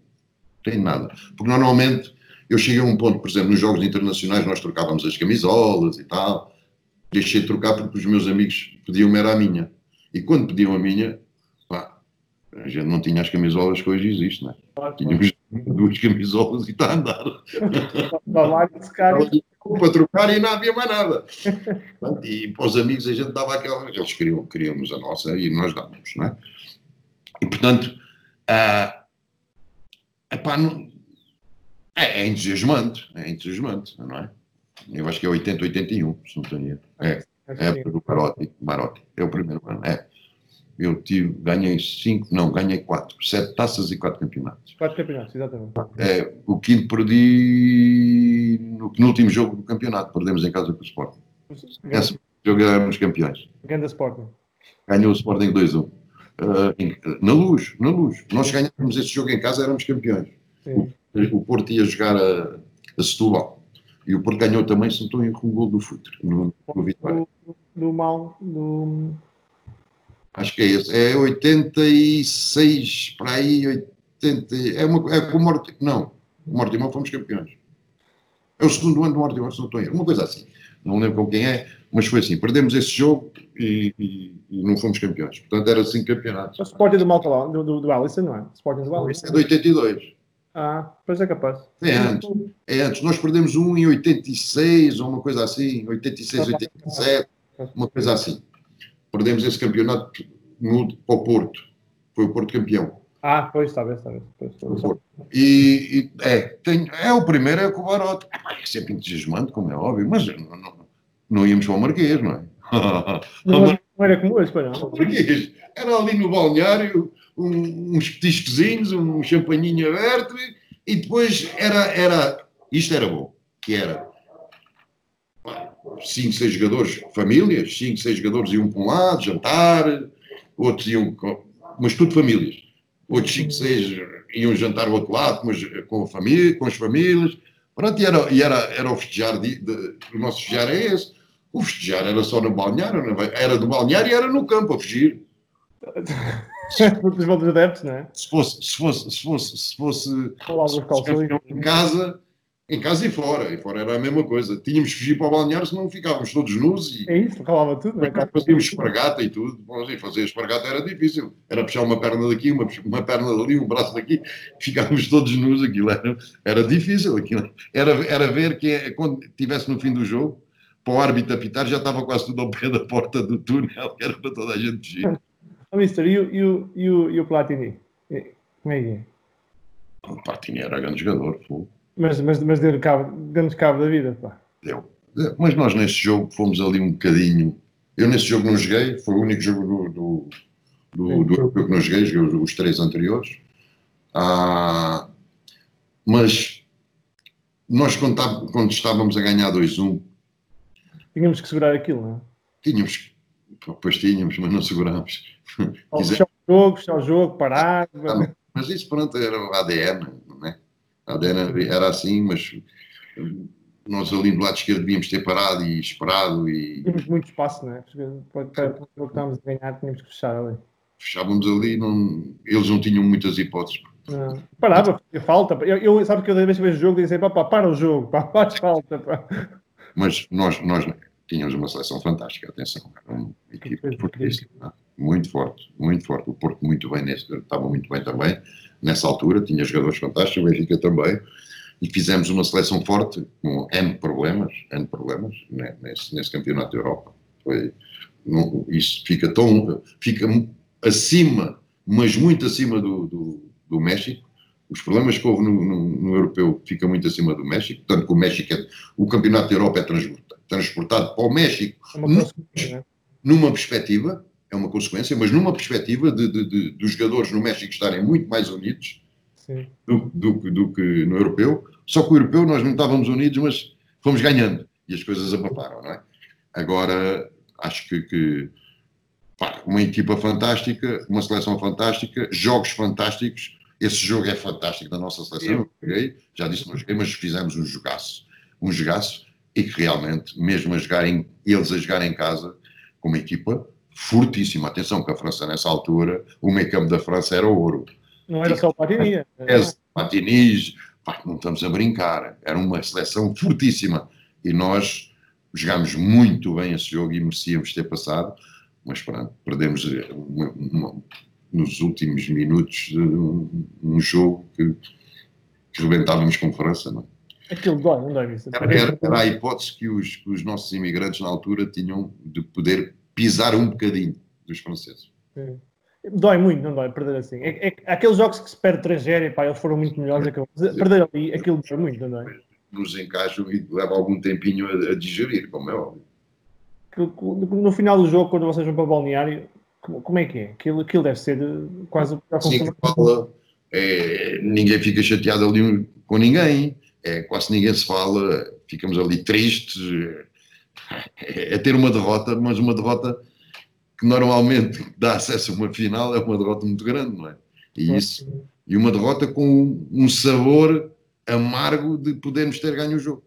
Tenho nada. Porque normalmente eu cheguei a um ponto, por exemplo, nos jogos internacionais nós trocávamos as camisolas e tal. Deixei de trocar porque os meus amigos pediam-me era a minha. E quando pediam a minha, pá, a gente não tinha as camisolas que hoje existem, né? Claro, claro. Tínhamos duas camisolas e está a andar. Lá e Para trocar e não havia mais nada. E para os amigos a gente dava aquela. Eles queriam, queríamos a nossa e nós dávamos, não é? E portanto, ah, epá, não- é, é entusiasmante, é entusiasmante, não é? Eu acho que é 80, 81, se não tenho erro. É, que é sim. do Marotti, Marotti, é o primeiro ano, é. Eu tive, ganhei cinco, não, ganhei quatro, sete taças e quatro campeonatos. Quatro campeonatos, exatamente. É, o quinto perdi no penúltimo jogo do campeonato, perdemos em casa com o Sporting. Esse jogo éramos campeões. Ganda Sporting. Ganhou o Sporting 2-1. Ah, em- na luz, na luz. Nós ganhávamos esse jogo em casa, éramos campeões. Sim. O Porto ia jogar a, a Setúbal. E o Porto ganhou também, se não estou em erro, um gol do Futre, no, no Vitória. Do, do mal, do. Acho que é esse. É 86 para aí, 80. É, uma, é com o Morte. Não, o Mortimão fomos campeões. É o segundo ano do Mortimão, se não estou em erro. Uma coisa assim. Não lembro com quem é, mas foi assim. Perdemos esse jogo e, e- e não fomos campeões. Portanto, era cinco campeonatos. É o Sporting do Malta do, do, do Alisson, não é? Sporting do Isso Alisson. é de 82. Ah, pois é capaz. É antes. É antes. Nós perdemos um em 86 ou uma coisa assim. 86, 87. Uma coisa assim. Perdemos esse campeonato no, para o Porto. Foi o Porto campeão. Ah, pois, pois. Porto. E, e- é, tem, é o primeiro, é o Barote. É sempre entusiasmante, como é óbvio, mas não, não, não íamos para o Marquês, não é? Não, não era como hoje, pois não. Marquês. Era ali no balneário, um- uns petiscozinhos, um champanhinho aberto e, e depois era, era. Isto era bom, que era. Cinco, seis jogadores, famílias, cinco, seis jogadores iam para um lado, jantar, outros iam. Mas tudo famílias. Outros cinco, seis iam jantar ao outro lado, mas com, a família, com as famílias. Pronto, e era, e era, era o festejar, de, de- o nosso festejar é esse. O festejar era só no balneário, é? era do balneário e era no campo a fugir. Outros adeptos, não é? Se fosse, se fosse, se fosse, se fosse, se fosse calções. campeão em casa, em casa e fora. E fora era a mesma coisa. Tínhamos que fugir para o balneário, senão ficávamos todos nus e É isso, calava tudo, não é? fazíamos espargata e tudo. Fazer espargata era difícil. Era puxar uma perna daqui, uma, uma perna dali, um braço daqui, ficávamos todos nus. Aquilo era, era difícil. Aquilo. Era, era ver que é, quando estivesse no fim do jogo, para o árbitro apitar, já estava quase tudo ao pé da porta do túnel, que era para toda a gente fugir. Oh, mister, e o, e o, e o, e o Platini? Como é que é? O Platini era grande jogador, pô. Mas, mas, mas deu-nos cabo, deu cabo da vida, pá. Deu. Mas nós nesse jogo fomos ali um bocadinho. Eu nesse jogo não joguei, foi o único jogo do, do, do, do europeu que não joguei, joguei os, três anteriores. Ah, mas nós, quando, tá- quando estávamos a ganhar 2-1, Tínhamos que segurar aquilo, não é? tínhamos, depois tínhamos, mas não segurámos. Fechar o jogo, fechar o jogo, parar. Mas isso, pronto, era o ADN? A ADN era assim, mas nós ali do lado esquerdo devíamos ter parado e esperado e Tínhamos muito espaço, não é? Para, para, para o que estávamos a ganhar, tínhamos que fechar ali. fechávamos ali, não, eles não tinham muitas hipóteses. Não. Parava, fazia falta. Eu, eu, sabe que eu, vez que vejo o jogo, disse: pá, pá, para o jogo, pá, faz falta. Pá. Mas nós, nós tínhamos uma seleção fantástica, atenção, era uma equipe é? muito forte, muito forte. O Porto muito bem nesse, estava muito bem também, nessa altura, tinha jogadores fantásticos, o Benfica também, e fizemos uma seleção forte, com N problemas, N problemas, né, nesse, nesse campeonato da Europa. Foi, não- isso fica tão, fica acima, mas muito acima do, do, do México, os problemas que houve no, no, no europeu fica muito acima do México, tanto que o México é, o campeonato da Europa é transportado, transportado para o México É uma consequência, não é? numa perspectiva, é uma consequência, mas numa perspectiva de, de- de- dos jogadores no México estarem muito mais unidos do, do que- do que no europeu. Só que o europeu nós não estávamos unidos, mas fomos ganhando e as coisas abafaram, não é? Agora, acho que, que, pá, uma equipa fantástica, uma seleção fantástica, jogos fantásticos. Esse jogo é fantástico da nossa seleção. Joguei, já disse não joguei, mas fizemos um jogaço. Um jogaço e que realmente, mesmo a jogarem, eles a jogarem em casa, com uma equipa fortíssima. Atenção que a França, nessa altura, o meio campo da França era ouro. Não era só o Platini. Pá, não estamos a brincar. Era uma seleção fortíssima. E nós jogámos muito bem esse jogo e merecíamos ter passado, mas pronto, perdemos eh, uma- uma- nos últimos minutos eh, um, um jogo que, que rebentávamos com França. Não é? Aquilo dói, não dói era- era a hipótese que os, que os nossos imigrantes na altura tinham de poder pisar um bocadinho dos franceses. Sim. Dói muito, não dói, perder assim. É, é- aqueles jogos que se perde 3-0, pá, eles foram muito melhores. acabou. Perder ali, aquilo dói muito, não dói? Nos encaixam e leva algum tempinho a, a digerir, como é óbvio. Que- que- No final do jogo, quando vocês vão para o balneário, como, como é que é? Aquilo, aquilo deve ser eh, quase Assim que fala, é, ninguém fica chateado ali com ninguém, é, quase ninguém se fala, ficamos ali tristes. É, é ter uma derrota, mas uma derrota que normalmente dá acesso a uma final é uma derrota muito grande, não é? E, isso, e uma derrota com um sabor amargo de podermos ter ganho o jogo.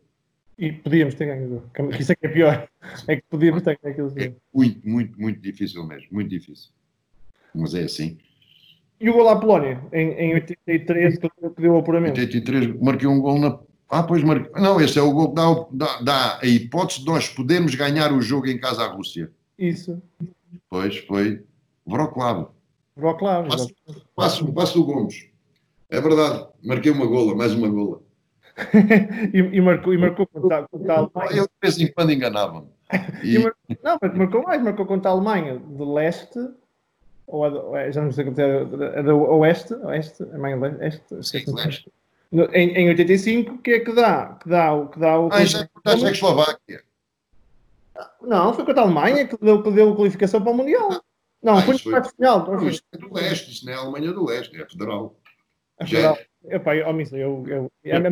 E podíamos ter ganho o jogo. Que Isso é que é pior. É que podíamos ter ganho aquele É jogo. muito, muito, muito difícil mesmo, muito difícil. Mas é assim. E o gol à Polónia, em, em 83, que pediu o apuramento. 83, marquei um gol na. Ah, pois marquei. Não, esse é o gol que dá, o- dá, a hipótese de nós podermos ganhar o jogo em casa à Rússia. Isso. Pois foi Vroclav. Vroclav. Passo, passo, passo do Gomes. É verdade, marquei uma gola, mais uma gola. e, e marcou, e marcou contra, contra a Alemanha. Eu de vez em quando enganava-me. E Não, mas marcou mais, marcou contra a Alemanha de leste, ou a, a- já não sei como é, a do oeste, oeste, Alemanha leste, Sim, leste. No- em, em 85, que é que dá? Que dá, que dá o. ah, isso é contra a Checoslováquia. Não, foi contra a Alemanha que deu, que deu a qualificação para o Mundial. Não, Ah, foi no quarto final. não isso é do leste, isso não é a Alemanha do leste, é federal. A Já final. Epá, eu, oh, eu, eu, eu,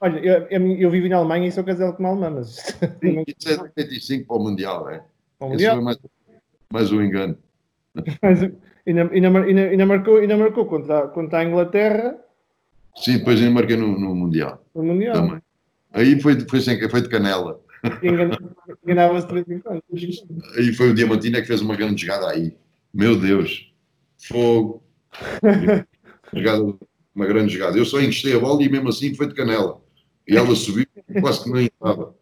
olha, eu, vivi na Alemanha e sou casado com uma alemã, mas Isso é de 85 para o Mundial, é? para o Esse Mundial. foi mais, mais um engano. Mas ainda, ainda, mar- ainda, ainda marcou, ainda marcou contra, a- contra a Inglaterra Sim, depois ainda marquei no, no Mundial no Mundial. também. Aí foi, foi, sem, foi de canela. Enganava-se de vez em quando. E foi o Diamantino que fez uma grande jogada aí. Meu Deus, fogo. jogada, uma grande jogada. Eu só encostei a bola e mesmo assim foi de canela. E ela subiu, quase que nem estava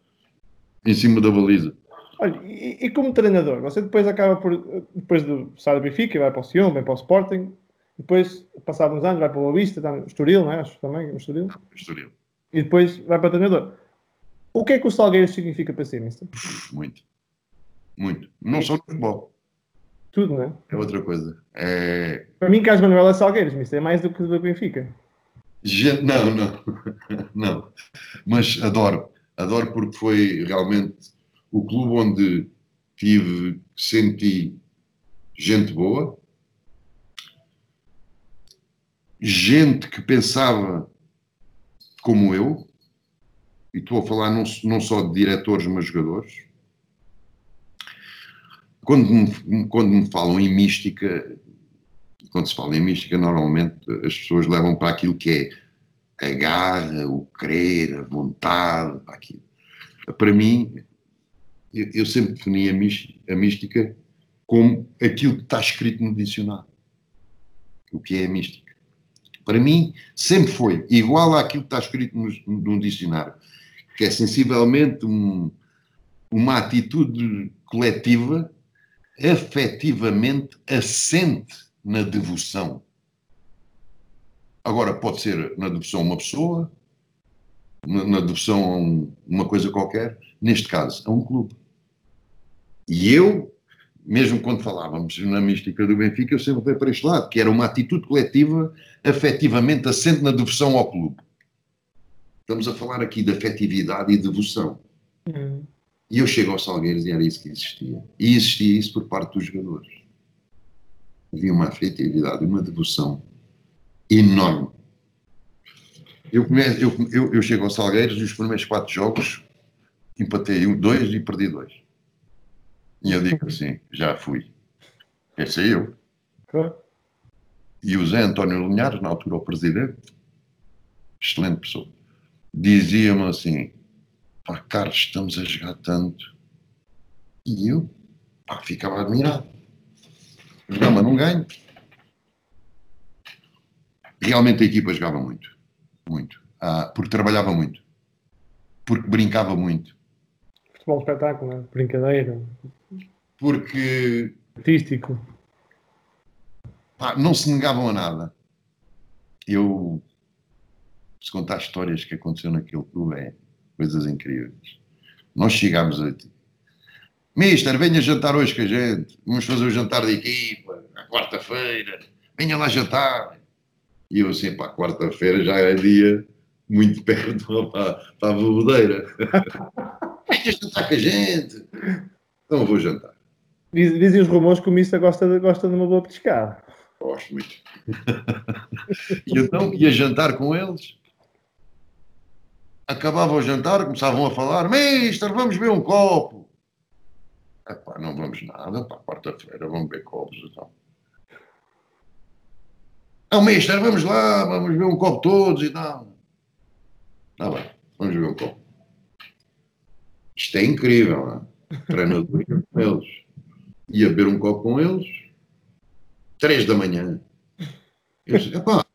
em cima da baliza. Olha, e, e, como treinador, você depois acaba por, depois de sair do Benfica, vai para o Sion, vai para o Sporting, depois, passados uns anos, vai para o Boa Vista, está no Estoril, não é? Acho também, no Estoril. Estoril. E depois vai para treinador. O que é que o Salgueiros significa para si, mister? Muito. Muito. Não só no futebol. Tudo, não é? É outra coisa. É... Para mim, Carlos Manuel é Salgueiros, mister. É mais do que do Benfica. Gente, não, não. não. Mas adoro. Adoro porque foi realmente o clube onde tive, senti gente boa, gente que pensava como eu, e estou a falar não, não só de diretores, mas jogadores. Quando me, quando me falam em mística, quando se fala em mística, normalmente as pessoas levam para aquilo que é a garra, o querer, a vontade, para aquilo. Para mim, eu, eu sempre defini a mística, a mística como aquilo que está escrito no dicionário. O que é a mística? Para mim, sempre foi igual àquilo que está escrito no dicionário, que é sensivelmente um, uma atitude coletiva afetivamente assente na devoção. Agora, pode ser na devoção a uma pessoa, na, na devoção a um, uma coisa qualquer, neste caso, a um clube. E eu, mesmo quando falávamos na mística do Benfica, eu sempre fui para este lado, que era uma atitude coletiva afetivamente assente na devoção ao clube. Estamos a falar aqui de afetividade e devoção. Uhum. E eu chego aos Salgueiros e era isso que existia. E existia isso por parte dos jogadores. Havia uma afetividade, uma devoção enorme. Eu, começo, eu, eu, eu chego aos Salgueiros e os primeiros quatro jogos empatei dois e perdi dois. E eu digo assim: já fui. Esse é eu. E o Zé António Linhares, na altura o presidente, excelente pessoa, dizia-me assim: pá, Carlos, estamos a jogar tanto. E eu pá, ficava admirado. Não, mas não ganho. Realmente a equipa jogava muito. Muito. Ah, porque trabalhava muito. Porque brincava muito. Futebol espetáculo, né? brincadeira. Porque. Artístico. Pá, não se negavam a nada. Eu. Se contar histórias que aconteceu naquele clube, é coisas incríveis. Nós chegámos a. Mister, venha jantar hoje com a gente. Vamos fazer o jantar de equipa, na quarta-feira. Venha lá jantar. E eu assim, pá, quarta-feira já é dia muito perto para, a bebedeira. Venha jantar com a gente. Então vou jantar. Diz, dizem os rumores que o Mista gosta de, gosta de uma boa pescada. Gosto muito. e então ia jantar com eles. Acabava o jantar, começavam a falar: Mister, vamos ver um copo. Epá, não vamos nada, para quarta-feira vamos ver copos então. Não, Mister, vamos lá, vamos ver um copo todos e tal. Está bem, vamos ver um copo. Isto é incrível, não é? Treinador com eles ia beber um copo com eles, três da manhã. Eu disse, epá,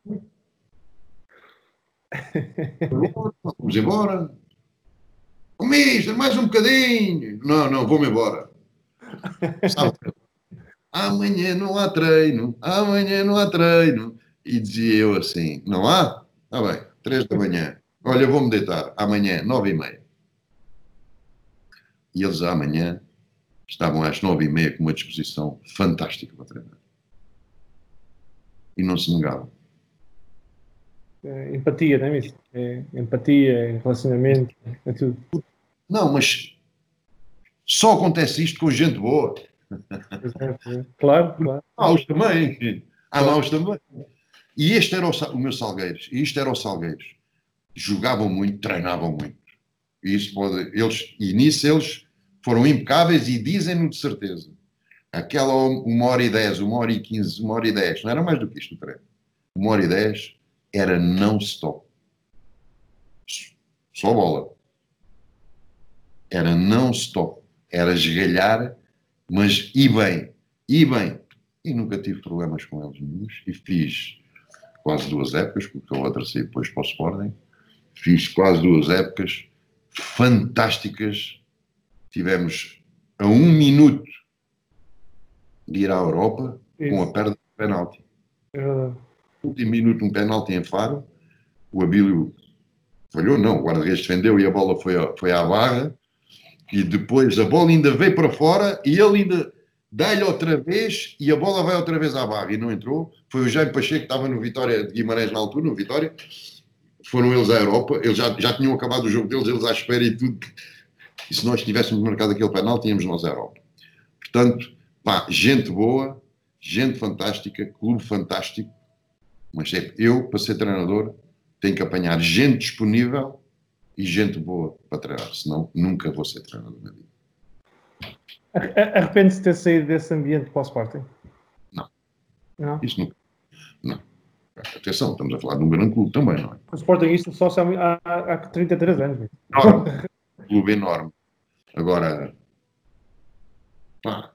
vamos embora. Oh, mister, mais um bocadinho. Não, não, vou-me embora. Sabe? Amanhã não há treino, amanhã não há treino. E dizia eu assim, não há? Está bem, três da manhã. Olha, vou-me deitar amanhã, nove e meia. E eles amanhã estavam às nove e meia com uma disposição fantástica para treinar. E não se negavam. É, empatia, não é isso? É, empatia, é relacionamento, é tudo. Não, mas só acontece isto com gente boa. Claro, claro. Há maus também. Há maus também. E este era o, o meu Salgueiros. E isto era o Salgueiros. Jogavam muito, treinavam muito. E isso pode, eles, e nisso eles foram impecáveis e dizem-no de certeza. Aquela uma hora e dez, uma hora e quinze, uma hora e dez, não era mais do que isto o treino. Uma hora e dez era não stop. Só bola. era não stop, era esgalhar, mas e bem, e bem. E nunca tive problemas com eles nenhums. E fiz quase duas épocas, porque a outra saí depois para o Sporting. Fiz quase duas épocas fantásticas. Tivemos a um minuto de ir à Europa Isso. com a perda de penalti. É. Último minuto, um penalti em Faro. O Abílio falhou, não, o guarda-redes defendeu e a bola foi, foi à barra. E depois a bola ainda veio para fora e ele ainda dá-lhe outra vez e a bola vai outra vez à barra e não entrou. Foi o Jaime Pacheco que estava no Vitória de Guimarães na altura, no Vitória. Foram eles à Europa, eles já, já tinham acabado o jogo deles, eles à espera e tudo. E se nós tivéssemos marcado aquele penal, tínhamos nós à Europa. Portanto, pá, gente boa, gente fantástica, clube fantástico. Mas é, eu, para ser treinador, tenho que apanhar gente disponível e gente boa para treinar, senão nunca vou ser treinador na vida. Arrepende-se de ter saído desse ambiente para o Sporting? Não. Não? Isso nunca. Não. Atenção, estamos a falar de um grande clube também, não é? O Sporting isto só há, há 33 anos. Enorme. Clube enorme. Agora, pá,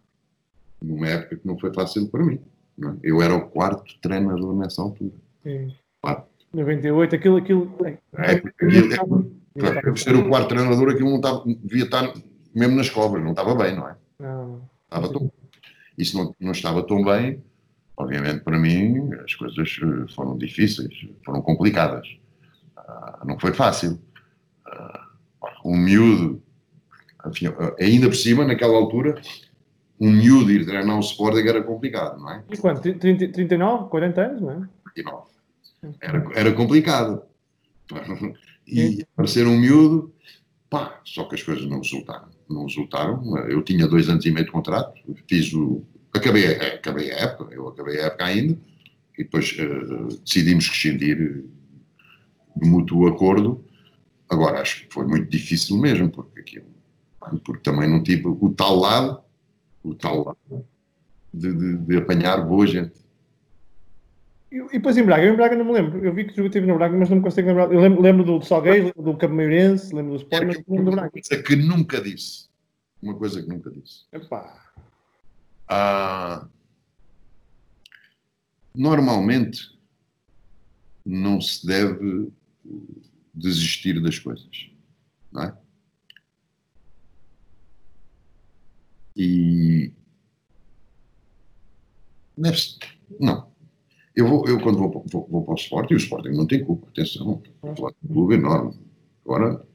numa época que não foi fácil para mim. É? Eu era o quarto treinador nessa altura. Sim. Quarto. 98, aquilo, aquilo. É, é, aquilo, para ser o quarto treinador, aquilo não estava, devia estar mesmo nas cobras, não estava bem, não é? Não. Estava tão, isso não, não estava tão bem, obviamente para mim as coisas eh, foram difíceis, foram complicadas. Uh, não foi fácil. Uh, um miúdo, enfim, ainda por cima, naquela altura, um miúdo ir treinar um Sporting era complicado, não é? E quanto? 30, 39, 40 anos, não é? 39. Era, era complicado. E aparecer um miúdo, pá, só que as coisas não resultaram. Não resultaram. Eu tinha dois anos e meio de contrato, fiz o. Acabei, acabei a época, eu acabei a época ainda, e depois uh, decidimos rescindir de mútuo acordo. Agora, acho que foi muito difícil mesmo, porque aquilo, porque também não tive o tal lado, o tal lado de, de, de apanhar boa gente. E, depois em Braga, eu em Braga não me lembro. Eu vi que jogo teve no Braga, mas não me consigo lembrar. Eu lembro, lembro do, Salgueiro, lembro do Cameirense, lembro do Sport, mas não lembro do Braga. Uma coisa que nunca disse. Uma coisa que nunca disse. Epá. Ah, normalmente não se deve desistir das coisas. Não é? E. Não eu, vou, eu quando vou, vou, vou para o Sporting, o Sporting não tem culpa, atenção, de um clube enorme. Agora,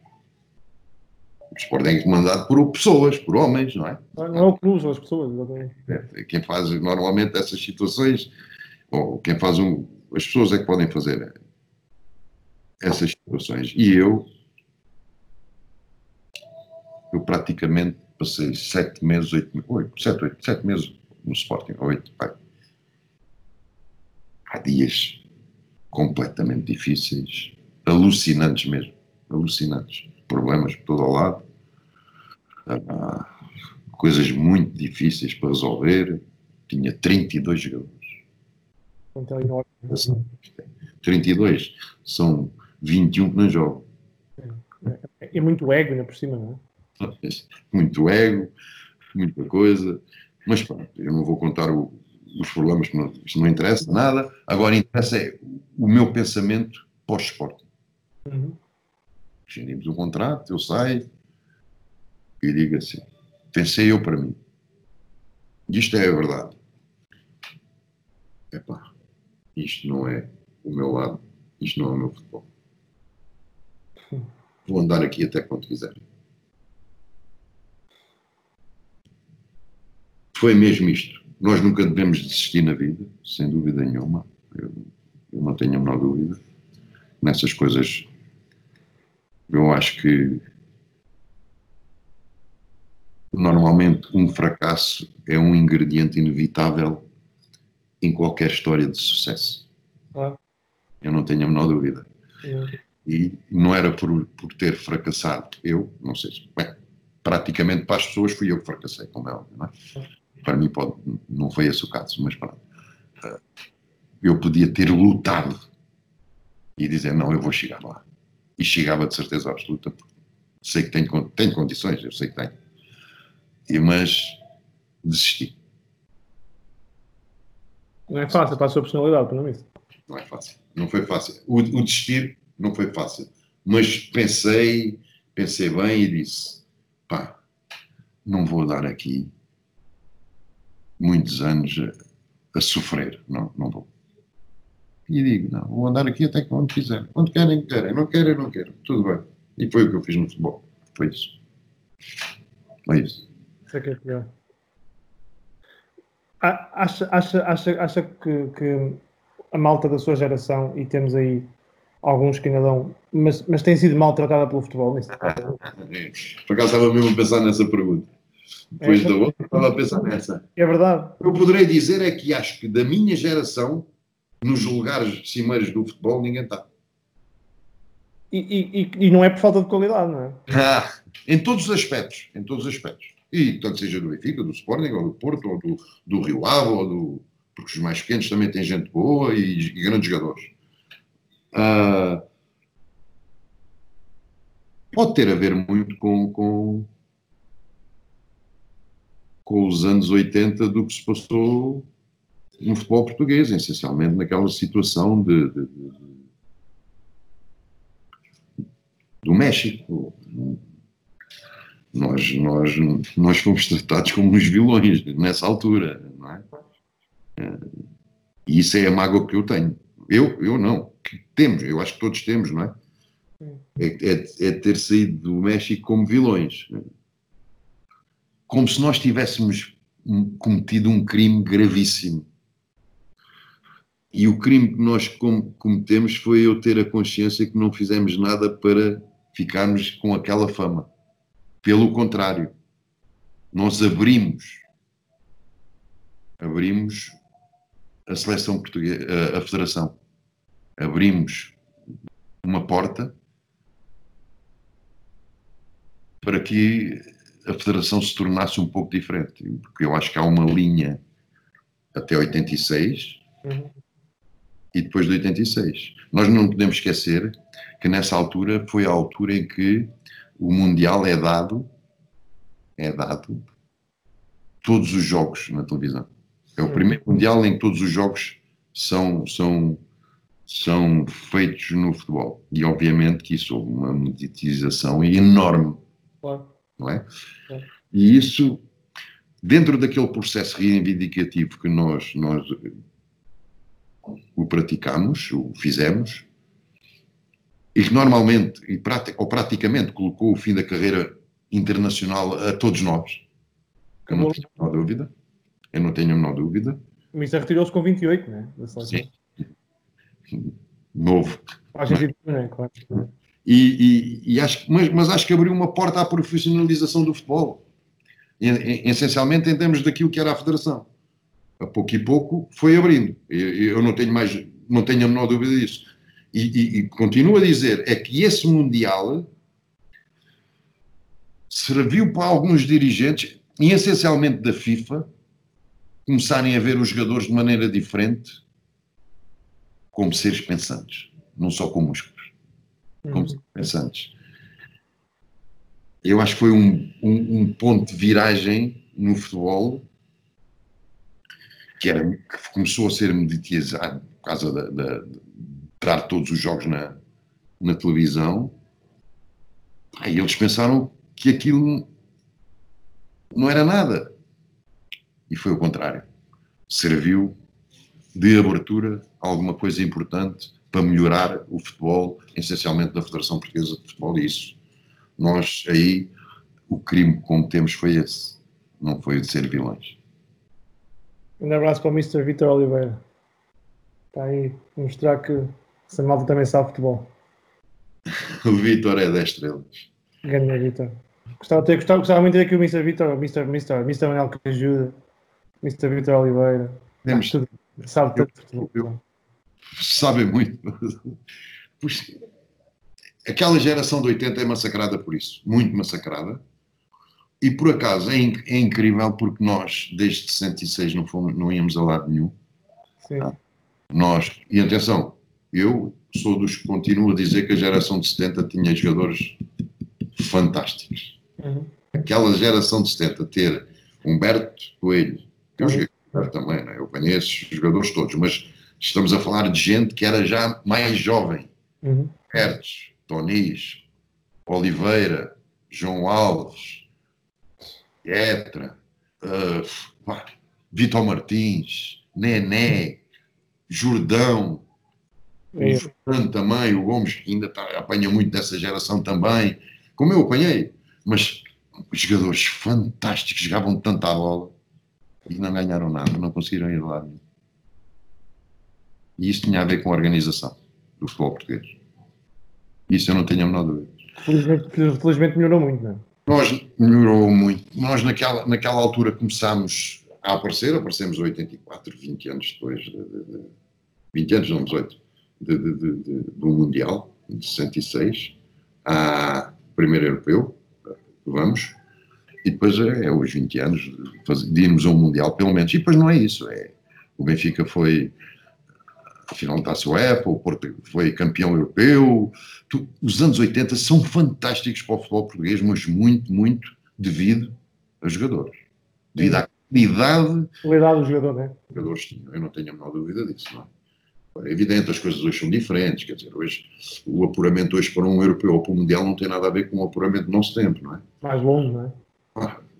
o Sporting é comandado por pessoas, por homens, não é? Não é o clube, são as pessoas, exatamente. É, quem faz normalmente essas situações, ou quem faz um. As pessoas é que podem fazer essas E eu, eu praticamente passei sete meses, oito, oito sete, oito, sete meses no Sporting, oito, pai há dias completamente difíceis, alucinantes mesmo, alucinantes. Problemas por todo o lado, ah, coisas muito difíceis para resolver. Tinha 32 jogadores. 32 são 21 que não jogam. É, é muito ego ainda por cima, não é? Muito ego, muita coisa. Mas pronto, eu não vou contar o, os problemas, que não, isto não interessa nada. Agora interessa é o meu pensamento pós-esporte. Uhum. O contrato, eu saio e digo assim: pensei eu para mim. Isto é a verdade. Epá, isto não é o meu lado, isto não é o meu futebol. Vou andar aqui até quando quiser. Foi mesmo isto. Nós nunca devemos desistir na vida, sem dúvida nenhuma. Eu, eu não tenho a menor dúvida. Nessas coisas, eu acho que normalmente um fracasso é um ingrediente inevitável em qualquer história de sucesso. Ah. Eu não tenho a menor dúvida. É. E não era por, por ter fracassado. Eu, não sei se. Bem, praticamente para as pessoas fui eu que fracassei, como é óbvio, não é? Para mim pode, não foi esse o caso, mas pronto. Eu podia ter lutado e dizer, não, eu vou chegar lá. E chegava de certeza absoluta, sei que tenho, tenho condições, eu sei que tenho. E, mas desisti. Não é fácil para a sua personalidade, é isso? Não é fácil. Não foi fácil. O, o desistir não foi fácil. Mas pensei, pensei bem e disse: pá, não vou dar aqui muitos anos a, a sofrer. Não, não vou. E digo: não, vou andar aqui até quando quiser. Quando querem, querem. Não querem, não quero. Tudo bem. E foi o que eu fiz no futebol. Foi isso. Foi isso. Isso é que é pior. Acha, acha, acha, acha que, que a malta da sua geração, e temos aí alguns que ainda dão, mas, mas tem sido maltratada pelo futebol nisso? Por acaso estava mesmo a pensar nessa pergunta. Depois é, da outra, estava a pensar nessa. É verdade. Eu poderei dizer é que acho que da minha geração, nos lugares cimeiros do futebol, ninguém está. E, e, e, não é por falta de qualidade, não é? Ah, em todos os aspectos. Em todos os aspectos. E tanto seja do Benfica, do Sporting, ou do Porto, ou do, do Rio Ave, ou do. Porque os mais pequenos também têm gente boa e, e grandes jogadores. Uh, pode ter a ver muito com, com, com os anos 80 do que se passou no futebol português, essencialmente naquela situação de, de, de, do México. Nós, nós, nós fomos tratados como uns vilões nessa altura, não é? E isso é a mágoa que eu tenho. Eu, eu não, que temos, eu acho que todos temos, não é? É, é, é ter saído do México como vilões. Como se nós tivéssemos cometido um crime gravíssimo. E o crime que nós cometemos foi eu ter a consciência que não fizemos nada para ficarmos com aquela fama. Pelo contrário, nós abrimos, abrimos a seleção portuguesa, a, a federação, abrimos uma porta para que a federação se tornasse um pouco diferente, porque eu acho que há uma linha até 86 uhum. e depois de 86. Nós não podemos esquecer que nessa altura foi a altura em que o Mundial é dado, é dado todos os jogos na televisão. É o primeiro Mundial em que todos os jogos são, são, são feitos no futebol. E obviamente que isso houve uma monetização enorme. Claro. Não é? é? E isso, dentro daquele processo reivindicativo que nós, nós o praticamos, o fizemos, e que normalmente, e ou praticamente, colocou o fim da carreira internacional a todos nós. Eu não tenho a menor dúvida. Eu não tenho a menor dúvida. O Mister retirou-se com 28, né? Sim. Novo. É? Claro. E, e, e, acho, mas, mas acho que abriu uma porta à profissionalização do futebol. E, essencialmente em termos daquilo que era a federação. A pouco e pouco foi abrindo. Eu, eu não tenho mais, não tenho a menor dúvida disso. E, e, e continuo a dizer, é que esse Mundial serviu para alguns dirigentes, e essencialmente da FIFA, começarem a ver os jogadores de maneira diferente, como seres pensantes, não só como músculos, como uhum. seres pensantes. Eu acho que foi um, um, um, ponto de viragem no futebol que, era, que começou a ser mediatizado por causa da, da, de dar todos os jogos na, na televisão. E eles pensaram que aquilo não era nada. E foi o contrário. Serviu de abertura a alguma coisa importante para melhorar o futebol, essencialmente da Federação Portuguesa de Futebol. E isso, nós aí, o crime que cometemos foi esse, não foi o de ser vilões. Um abraço para o Mr. Vitor Oliveira. Está aí a mostrar que essa malta também sabe futebol. o Vitor é 10 estrelas. Ganha, Vitor. Gostava, ter, gostava, gostava muito de ter aqui o Mr. Vitor, o Mr. Mr. Mr. Manuel que ajuda, Mr. Vitor Oliveira. Temos, tudo, sabe tudo eu, eu, Sabe muito. Pois, aquela geração de 80 é massacrada por isso, muito massacrada. E por acaso é, inc é incrível porque nós, desde 66, não, fomos, não íamos a lado nenhum. Sim. Tá? Nós, e atenção, eu sou dos que continuo a dizer que a geração de 70 tinha jogadores fantásticos. Uhum. Aquela geração de 70 ter Humberto Coelho, que eu joguei Humberto também, né? eu conheço os jogadores todos, mas estamos a falar de gente que era já mais jovem. Uhum. Hertz, Tonis, Oliveira, João Alves, Etra, uh, Vitor Martins, Nené, Jordão, É. o Fernando também, o Gomes, que ainda tá, apanha muito dessa geração também, como eu apanhei, mas jogadores fantásticos, jogavam tanta bola e não ganharam nada, não conseguiram ir lá. E isso tinha a ver com a organização do futebol português. Isso eu não tenho a menor dúvida. Felizmente, felizmente melhorou muito, não é? Nós melhorou muito. Nós, naquela, naquela altura, começámos a aparecer, aparecemos em 84, 20 anos depois, de, de, de 20 anos, não, 18, de, de, de, de, do Mundial, de 66, a primeiro europeu, vamos, e depois é, é os 20 anos de, irmos a um Mundial, pelo menos. E depois não é isso, é, o Benfica foi a final da Taça UEFA, o Porto foi campeão europeu. Tu, os anos 80 são fantásticos para o futebol português, mas muito, muito devido a jogadores. Devido à qualidade Qualidade do jogador, é? que os jogadores tinham. Eu não tenho a menor dúvida disso. Não é? é evidente, as coisas hoje são diferentes. Quer dizer, hoje, o apuramento hoje para um europeu ou para um mundial não tem nada a ver com o apuramento do nosso tempo, não é? Mais longo, não é?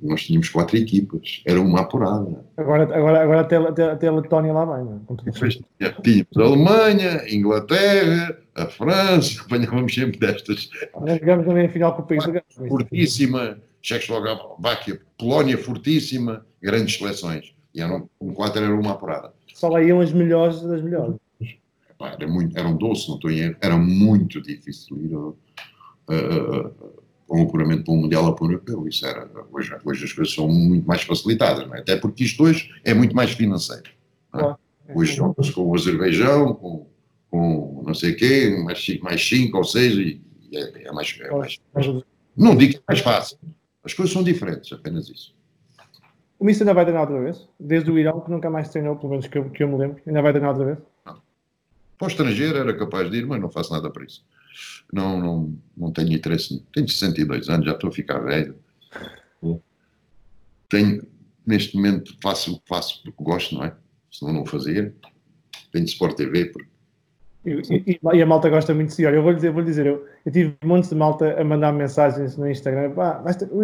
Nós tínhamos quatro equipas, era uma apurada. Agora, agora, agora até, até, até a Letónia lá vai, não é? Depois tínhamos a Alemanha, a Inglaterra, a França, apanhávamos sempre destas. Nós jogamos também a final com o país. Fortíssima, Checoslováquia, Polónia fortíssima, grandes seleções. E eram, um quatro era uma apurada. Só lá iam as melhores das melhores. Epá, Era, muito, era um doce, não estou em erro. Era muito difícil ir a, a, a, a um apuramento para um Mundial ou para um Europeu. Isso era, hoje, hoje as coisas são muito mais facilitadas, não é? até porque isto hoje é muito mais financeiro. não é? Claro. Hoje joga-se com o Azerbaijão, com, com não sei o quê, mais 5 mais cinco, ou seja, e e é, é mais, é mais. Não digo que é mais fácil. As coisas são diferentes, apenas isso. O Mister ainda vai treinar outra vez? Desde o Irão, que nunca mais treinou, pelo menos que eu, que eu me lembro. Ainda vai treinar outra vez? Para o estrangeiro era capaz de ir, mas não faço nada para isso. Não, não, não tenho interesse. Tenho 62 anos, já estou a ficar velho. Tenho, neste momento, faço o que faço porque gosto, não é? Senão não o fazia. Tenho Sport TV, porque E, e- e a malta gosta muito de si. Olha, eu vou dizer, vou dizer eu, eu tive montes de malta a mandar mensagens no Instagram. Pá,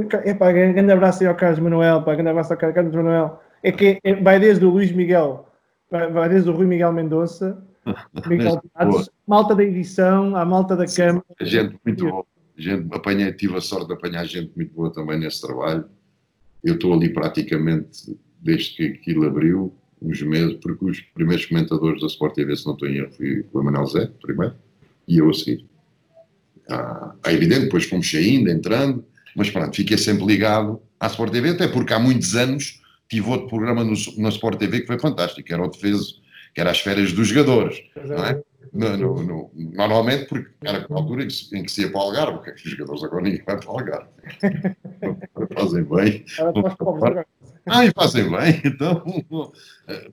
ca- epá, grande abraço aí ao Carlos Manuel, pá, grande abraço ao Car- Carlos Manuel. É que é- vai desde o Luís Miguel, vai desde o Rui Miguel Mendonça, Malta da edição, a malta da câmara. a gente muito boa. Gente, apanhei, tive a sorte de apanhar gente muito boa também nesse trabalho. Eu estou ali praticamente desde que aquilo abriu, uns meses, porque os primeiros comentadores da Sport TV, se não estou em erro, foi o Emanuel Zé, primeiro, e eu a seguir. Ah, é evidente, depois fomos saindo, entrando, mas pronto, fiquei sempre ligado à Sport TV, até porque há muitos anos tive outro programa no, na Sport TV que foi fantástico, era o Defesa, que era as férias dos jogadores. Não é? No- no- no- normalmente, porque era a altura em que, se, em que se ia para o Algarve, porque os jogadores agora ninguém vai para o Algarve. Fazem bem. Ah, e fazem bem, então,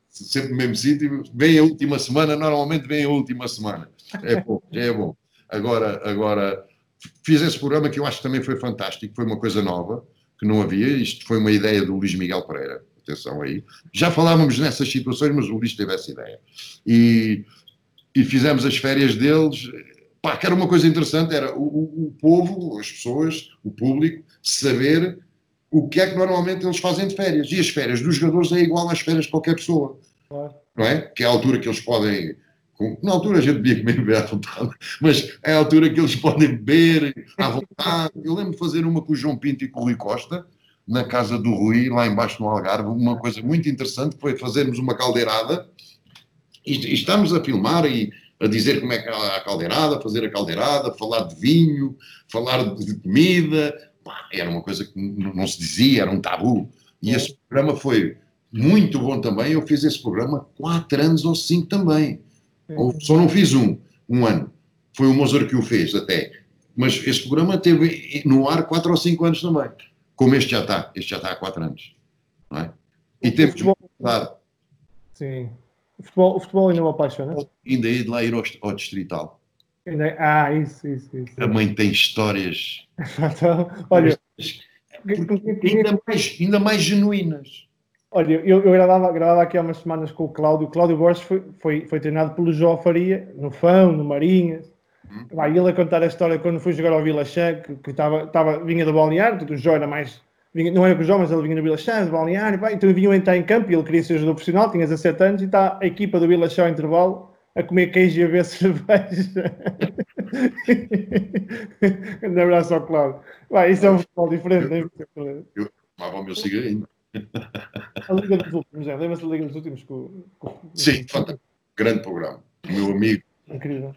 sempre no mesmo sítio. Vem a última semana, normalmente vem a última semana. É bom, é bom. Agora, agora, fiz esse programa que eu acho que também foi fantástico, foi uma coisa nova, que não havia. Isto foi uma ideia do Luís Miguel Pereira. Atenção aí. Já falávamos nessas situações, mas o Luís teve essa ideia. E, e fizemos as férias deles. Pá, que era uma coisa interessante, era o, o- o povo, as pessoas, o público, saber o que é que normalmente eles fazem de férias. E as férias dos jogadores é igual às férias de qualquer pessoa. Claro. Não é? Que é a altura que eles podem. Na altura a gente podia comer beber à vontade, mas é a altura que eles podem beber à vontade. Eu lembro de fazer uma com o João Pinto e com o Rui Costa, na casa do Rui, lá embaixo no Algarve, uma coisa muito interessante que foi fazermos uma caldeirada e, e estamos a filmar e a dizer como é que é a caldeirada, fazer a caldeirada, falar de vinho, falar de comida. Pá, era uma coisa que não se dizia, era um tabu. E esse programa foi muito bom também. Eu fiz esse programa quatro anos ou cinco também. Ou só não fiz um, um ano. Foi o Mozart que o fez até. Mas esse programa teve no ar quatro ou cinco anos também. Como este já está. Este já está há quatro anos. Não é? E temos futebol- vontade Sim. O futebol, o futebol ainda me apaixona. ainda hei de lá ir ao, ao distrital. Ah, isso, isso, isso. A mãe tem histórias. então, olha, ainda mais, ainda mais genuínas. Olha, eu, eu gravava, gravava aqui há umas semanas com o Cláudio. O Cláudio Borges foi, foi, foi treinado pelo João Faria, no Fão, no Marinhas. Hum. Vai ele a contar a história quando foi jogar ao Vila Chã, que, que tava, tava, vinha do balneário, o João era mais. Vinha, não era com o João, mas ele vinha do Vila Chã, do balneário. Vai, então vinham entrar em campo e ele queria ser jogador profissional, tinha 17 anos, e está a equipa do Vila Chã ao intervalo a comer queijo e a ver cerveja. um abraço ao Cláudio. Vai, isso é um futebol diferente, eu, eu, eu tomava o meu cigarrinho. A Liga dos Últimos, é. Lembra-se da Liga dos Últimos? Com, com... Sim, fantástico. Grande programa. O meu amigo. Incrível.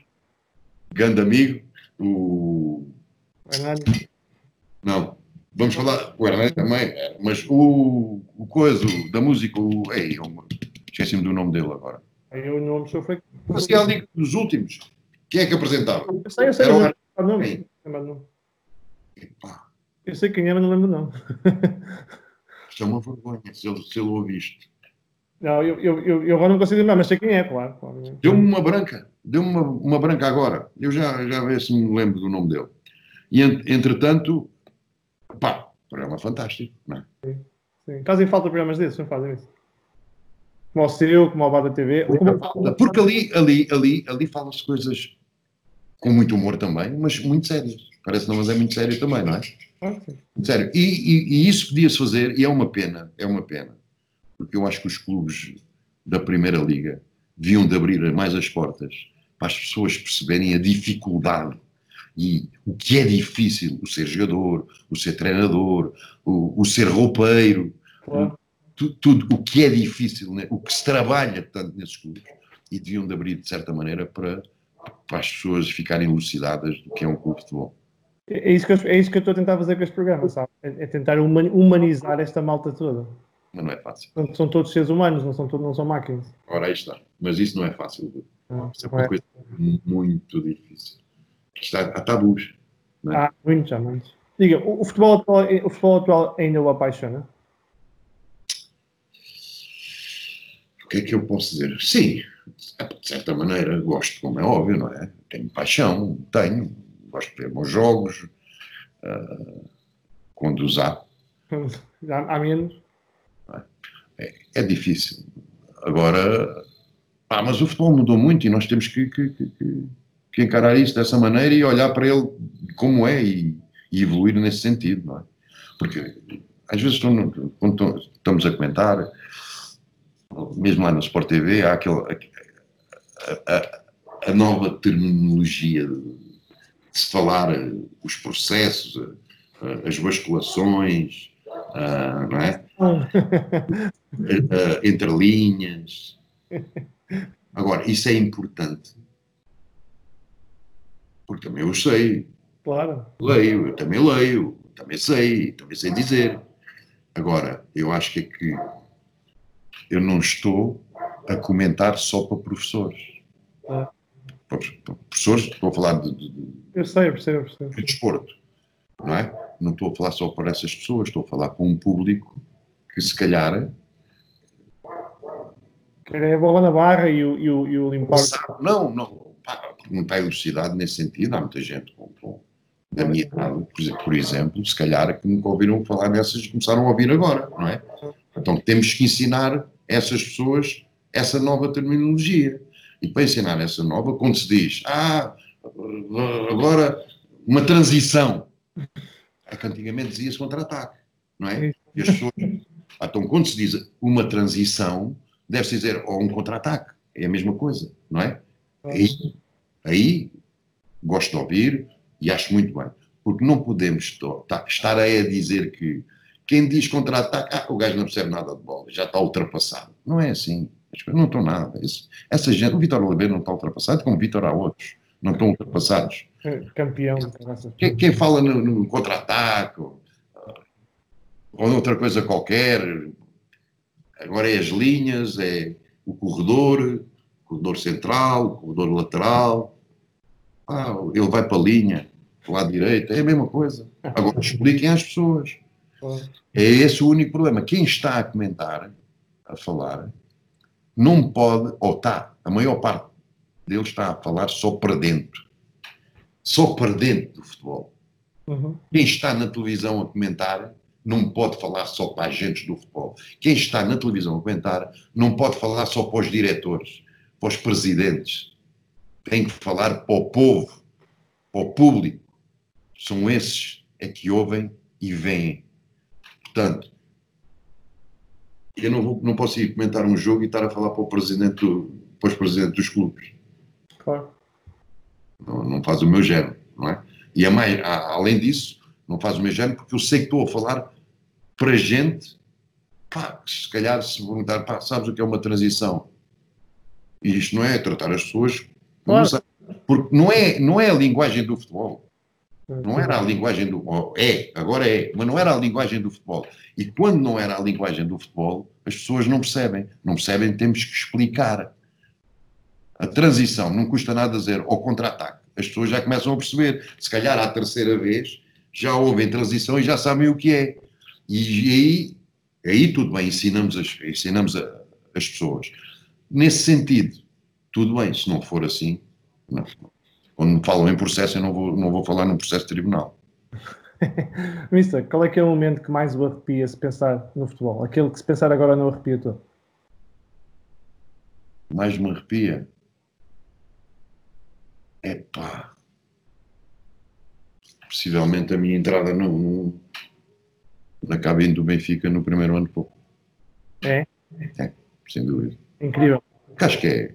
Grande amigo, o. Hernani. Não. Vamos falar. O Hernani também, é, mas o, o coisa da música, o. Ei, esqueci-me do nome dele agora. Aí o nome só foi. Mas é Liga dos Últimos. Quem é que apresentava? Eu sei, eu sei. Era o Hernani. Eu sei quem é, mas não lembro não. Isto é uma vergonha se ele, se ele ouve isto. Não, eu, eu, eu, eu agora não consigo lembrar, mas sei quem é, claro. claro. Deu-me uma branca, deu-me uma, uma branca agora. Eu já, já vejo se me lembro do nome dele. E entretanto, pá, programa fantástico, não é? Sim, sim. Fazem falta programas desses, não fazem isso? Como o seu, como o Bada TV. Como... Porque ali, ali, ali, ali fala-se coisas com muito humor também, mas muito sérias. Parece não, mas é muito sério também, não é? Sério, e, e, e isso podia-se fazer, e é uma pena, é uma pena, porque eu acho que os clubes da Primeira Liga deviam de abrir mais as portas para as pessoas perceberem a dificuldade e o que é difícil o ser jogador, o ser treinador, o, o ser roupeiro, claro. tudo, tudo, o que é difícil, né? o que se trabalha tanto nesses clubes, e deviam de abrir de certa maneira para, para as pessoas ficarem elucidadas do que é um clube de futebol. É isso, que eu, é isso que eu estou a tentar fazer com este programa, sabe? É, é tentar humanizar esta malta toda. Mas não é fácil. São, são todos seres humanos, não são, todos, não são máquinas. Ora, aí está. Mas isso não é fácil. Não, isso é uma é. coisa muito difícil. Está, há tabus. Não é? Há muitos, há muitos. Diga, o, o, futebol atual, o futebol atual ainda o apaixona? O que é que eu posso dizer? Sim, de certa maneira gosto, como é óbvio, não é? Tenho paixão, tenho gosto de ver bons jogos, uh, quando os há. Há menos? É, é difícil. Agora, ah, mas o futebol mudou muito e nós temos que, que, que, que, encarar isso dessa maneira e olhar para ele como é e, e evoluir nesse sentido, não é? Porque às vezes quando estamos a comentar, mesmo lá no Sport TV, há aquele, a, a, a nova terminologia se falar os processos, as basculações, não é? entre linhas. Agora, isso é importante. Porque também eu sei. Claro. Leio, eu também leio, também sei, também sei dizer. Agora, eu acho que é que eu não estou a comentar só para professores. Claro professores, estou a falar de, de, eu sei, eu percebo, eu percebo. de desporto, não é? Não estou a falar só para essas pessoas, estou a falar para um público que se calhar é a bola na barra e o, e o, e o limpar. Não, não, pá, não está elucidado nesse sentido. Há muita gente com, com da minha idade, por exemplo, se calhar que nunca ouviram falar nessas começaram a ouvir agora, não é? Então temos que ensinar essas pessoas essa nova terminologia. E para ensinar essa nova, quando se diz, ah, agora uma transição, é que antigamente dizia-se contra-ataque, não é? E as pessoas, então quando se diz uma transição, deve-se dizer ou um contra-ataque, é a mesma coisa, não é? Aí, aí gosto de ouvir e acho muito bem, porque não podemos estar a dizer que quem diz contra-ataque, ah, o gajo não percebe nada de bola, já está ultrapassado. Não é assim. As coisas não estão nada. Isso, essa gente, o Vitor Oliveira não está ultrapassado, como o Vitor há outros. Não estão ultrapassados. É, campeão. Quem, quem fala no, no contra-ataque ou, ou outra coisa qualquer, agora é as linhas, é o corredor, o corredor central, o corredor lateral. Ah, ele vai para a linha, para o lado direito, é a mesma coisa. Agora expliquem às pessoas. É esse o único problema. Quem está a comentar, a falar, não pode, ou está, a maior parte deles está a falar só para dentro. só para dentro do futebol. Uhum. Quem está na televisão a comentar não pode falar só para agentes do futebol. Quem está na televisão a comentar não pode falar só para os diretores, para os presidentes. Tem que falar para o povo, para o público. São esses é que ouvem e veem. Portanto, eu não, vou, não posso ir comentar um jogo e estar a falar para, o presidente do, para os presidentes dos clubes. Claro. Não, não faz o meu género, não é? E é mais, além disso, não faz o meu género porque eu sei que estou a falar para gente, pá, se calhar se perguntar, pá, sabes o que é uma transição? E isto não é tratar as pessoas Claro. porque não é, não é a linguagem do futebol. Não era a linguagem do. oh, É, agora é, mas não era a linguagem do futebol. E quando não era a linguagem do futebol, as pessoas não percebem. Não percebem, temos que explicar. A transição não custa nada dizer ao contra-ataque. As pessoas já começam a perceber. Se calhar à terceira vez já ouvem transição e já sabem o que é. E aí, aí tudo bem, ensinamos as, ensinamos a- as pessoas. Nesse sentido, tudo bem. Se não for assim, não. Quando me falam em processo, eu não vou, não vou falar num processo de tribunal. Mister, qual é que é o momento que mais o arrepia se pensar no futebol? Aquele que se pensar agora não arrepia todo. mais me arrepia. Epá. Possivelmente a minha entrada no, no, na cabine do Benfica no primeiro ano pouco. É? É, sem dúvida. Incrível. Acho que é,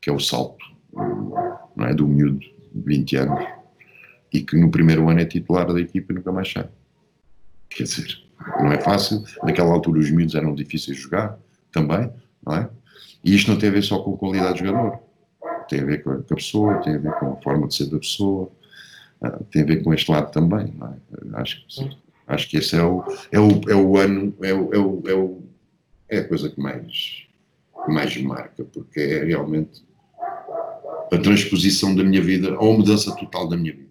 que é o salto, não é? Do miúdo de 20 anos e que no primeiro ano é titular da equipa e nunca mais sai. Quer dizer, não é fácil. Naquela altura os miúdos eram difíceis de jogar também, não é? E isto não tem a ver só com a qualidade de jogador. Tem a ver com a, pessoa, tem a ver com a forma de ser da pessoa, tem a ver com este lado também, não é? Acho que, acho que esse é o, é o, é o ano, é o, é, o, é, o, é a coisa que mais, que mais me marca, porque é realmente a transposição da minha vida, ou a mudança total da minha vida.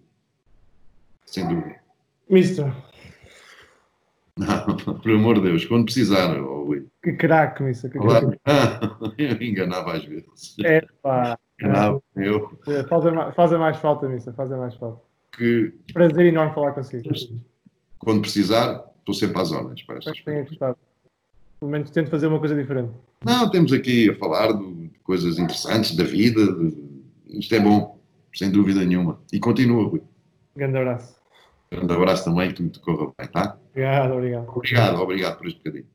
Sem dúvida. Mister, Não, por amor de Deus, quando precisar, oh, Rui. que craque, Mister. Que craque. Ah, eu enganava às vezes. É pá. Enganava eu Fazem mais, fazem mais falta, Mister. Fazem mais falta. Que Prazer enorme falar consigo. quando precisar, estou sempre às ordens para estas que coisas. gostado. Pelo menos tento fazer uma coisa diferente. Não, temos aqui a falar de coisas interessantes da vida. de- Isto é bom, sem dúvida nenhuma. E continua, Rui. Grande abraço. Grande abraço também, que me corra bem, tá? Obrigado, obrigado. Obrigado, obrigado por este bocadinho.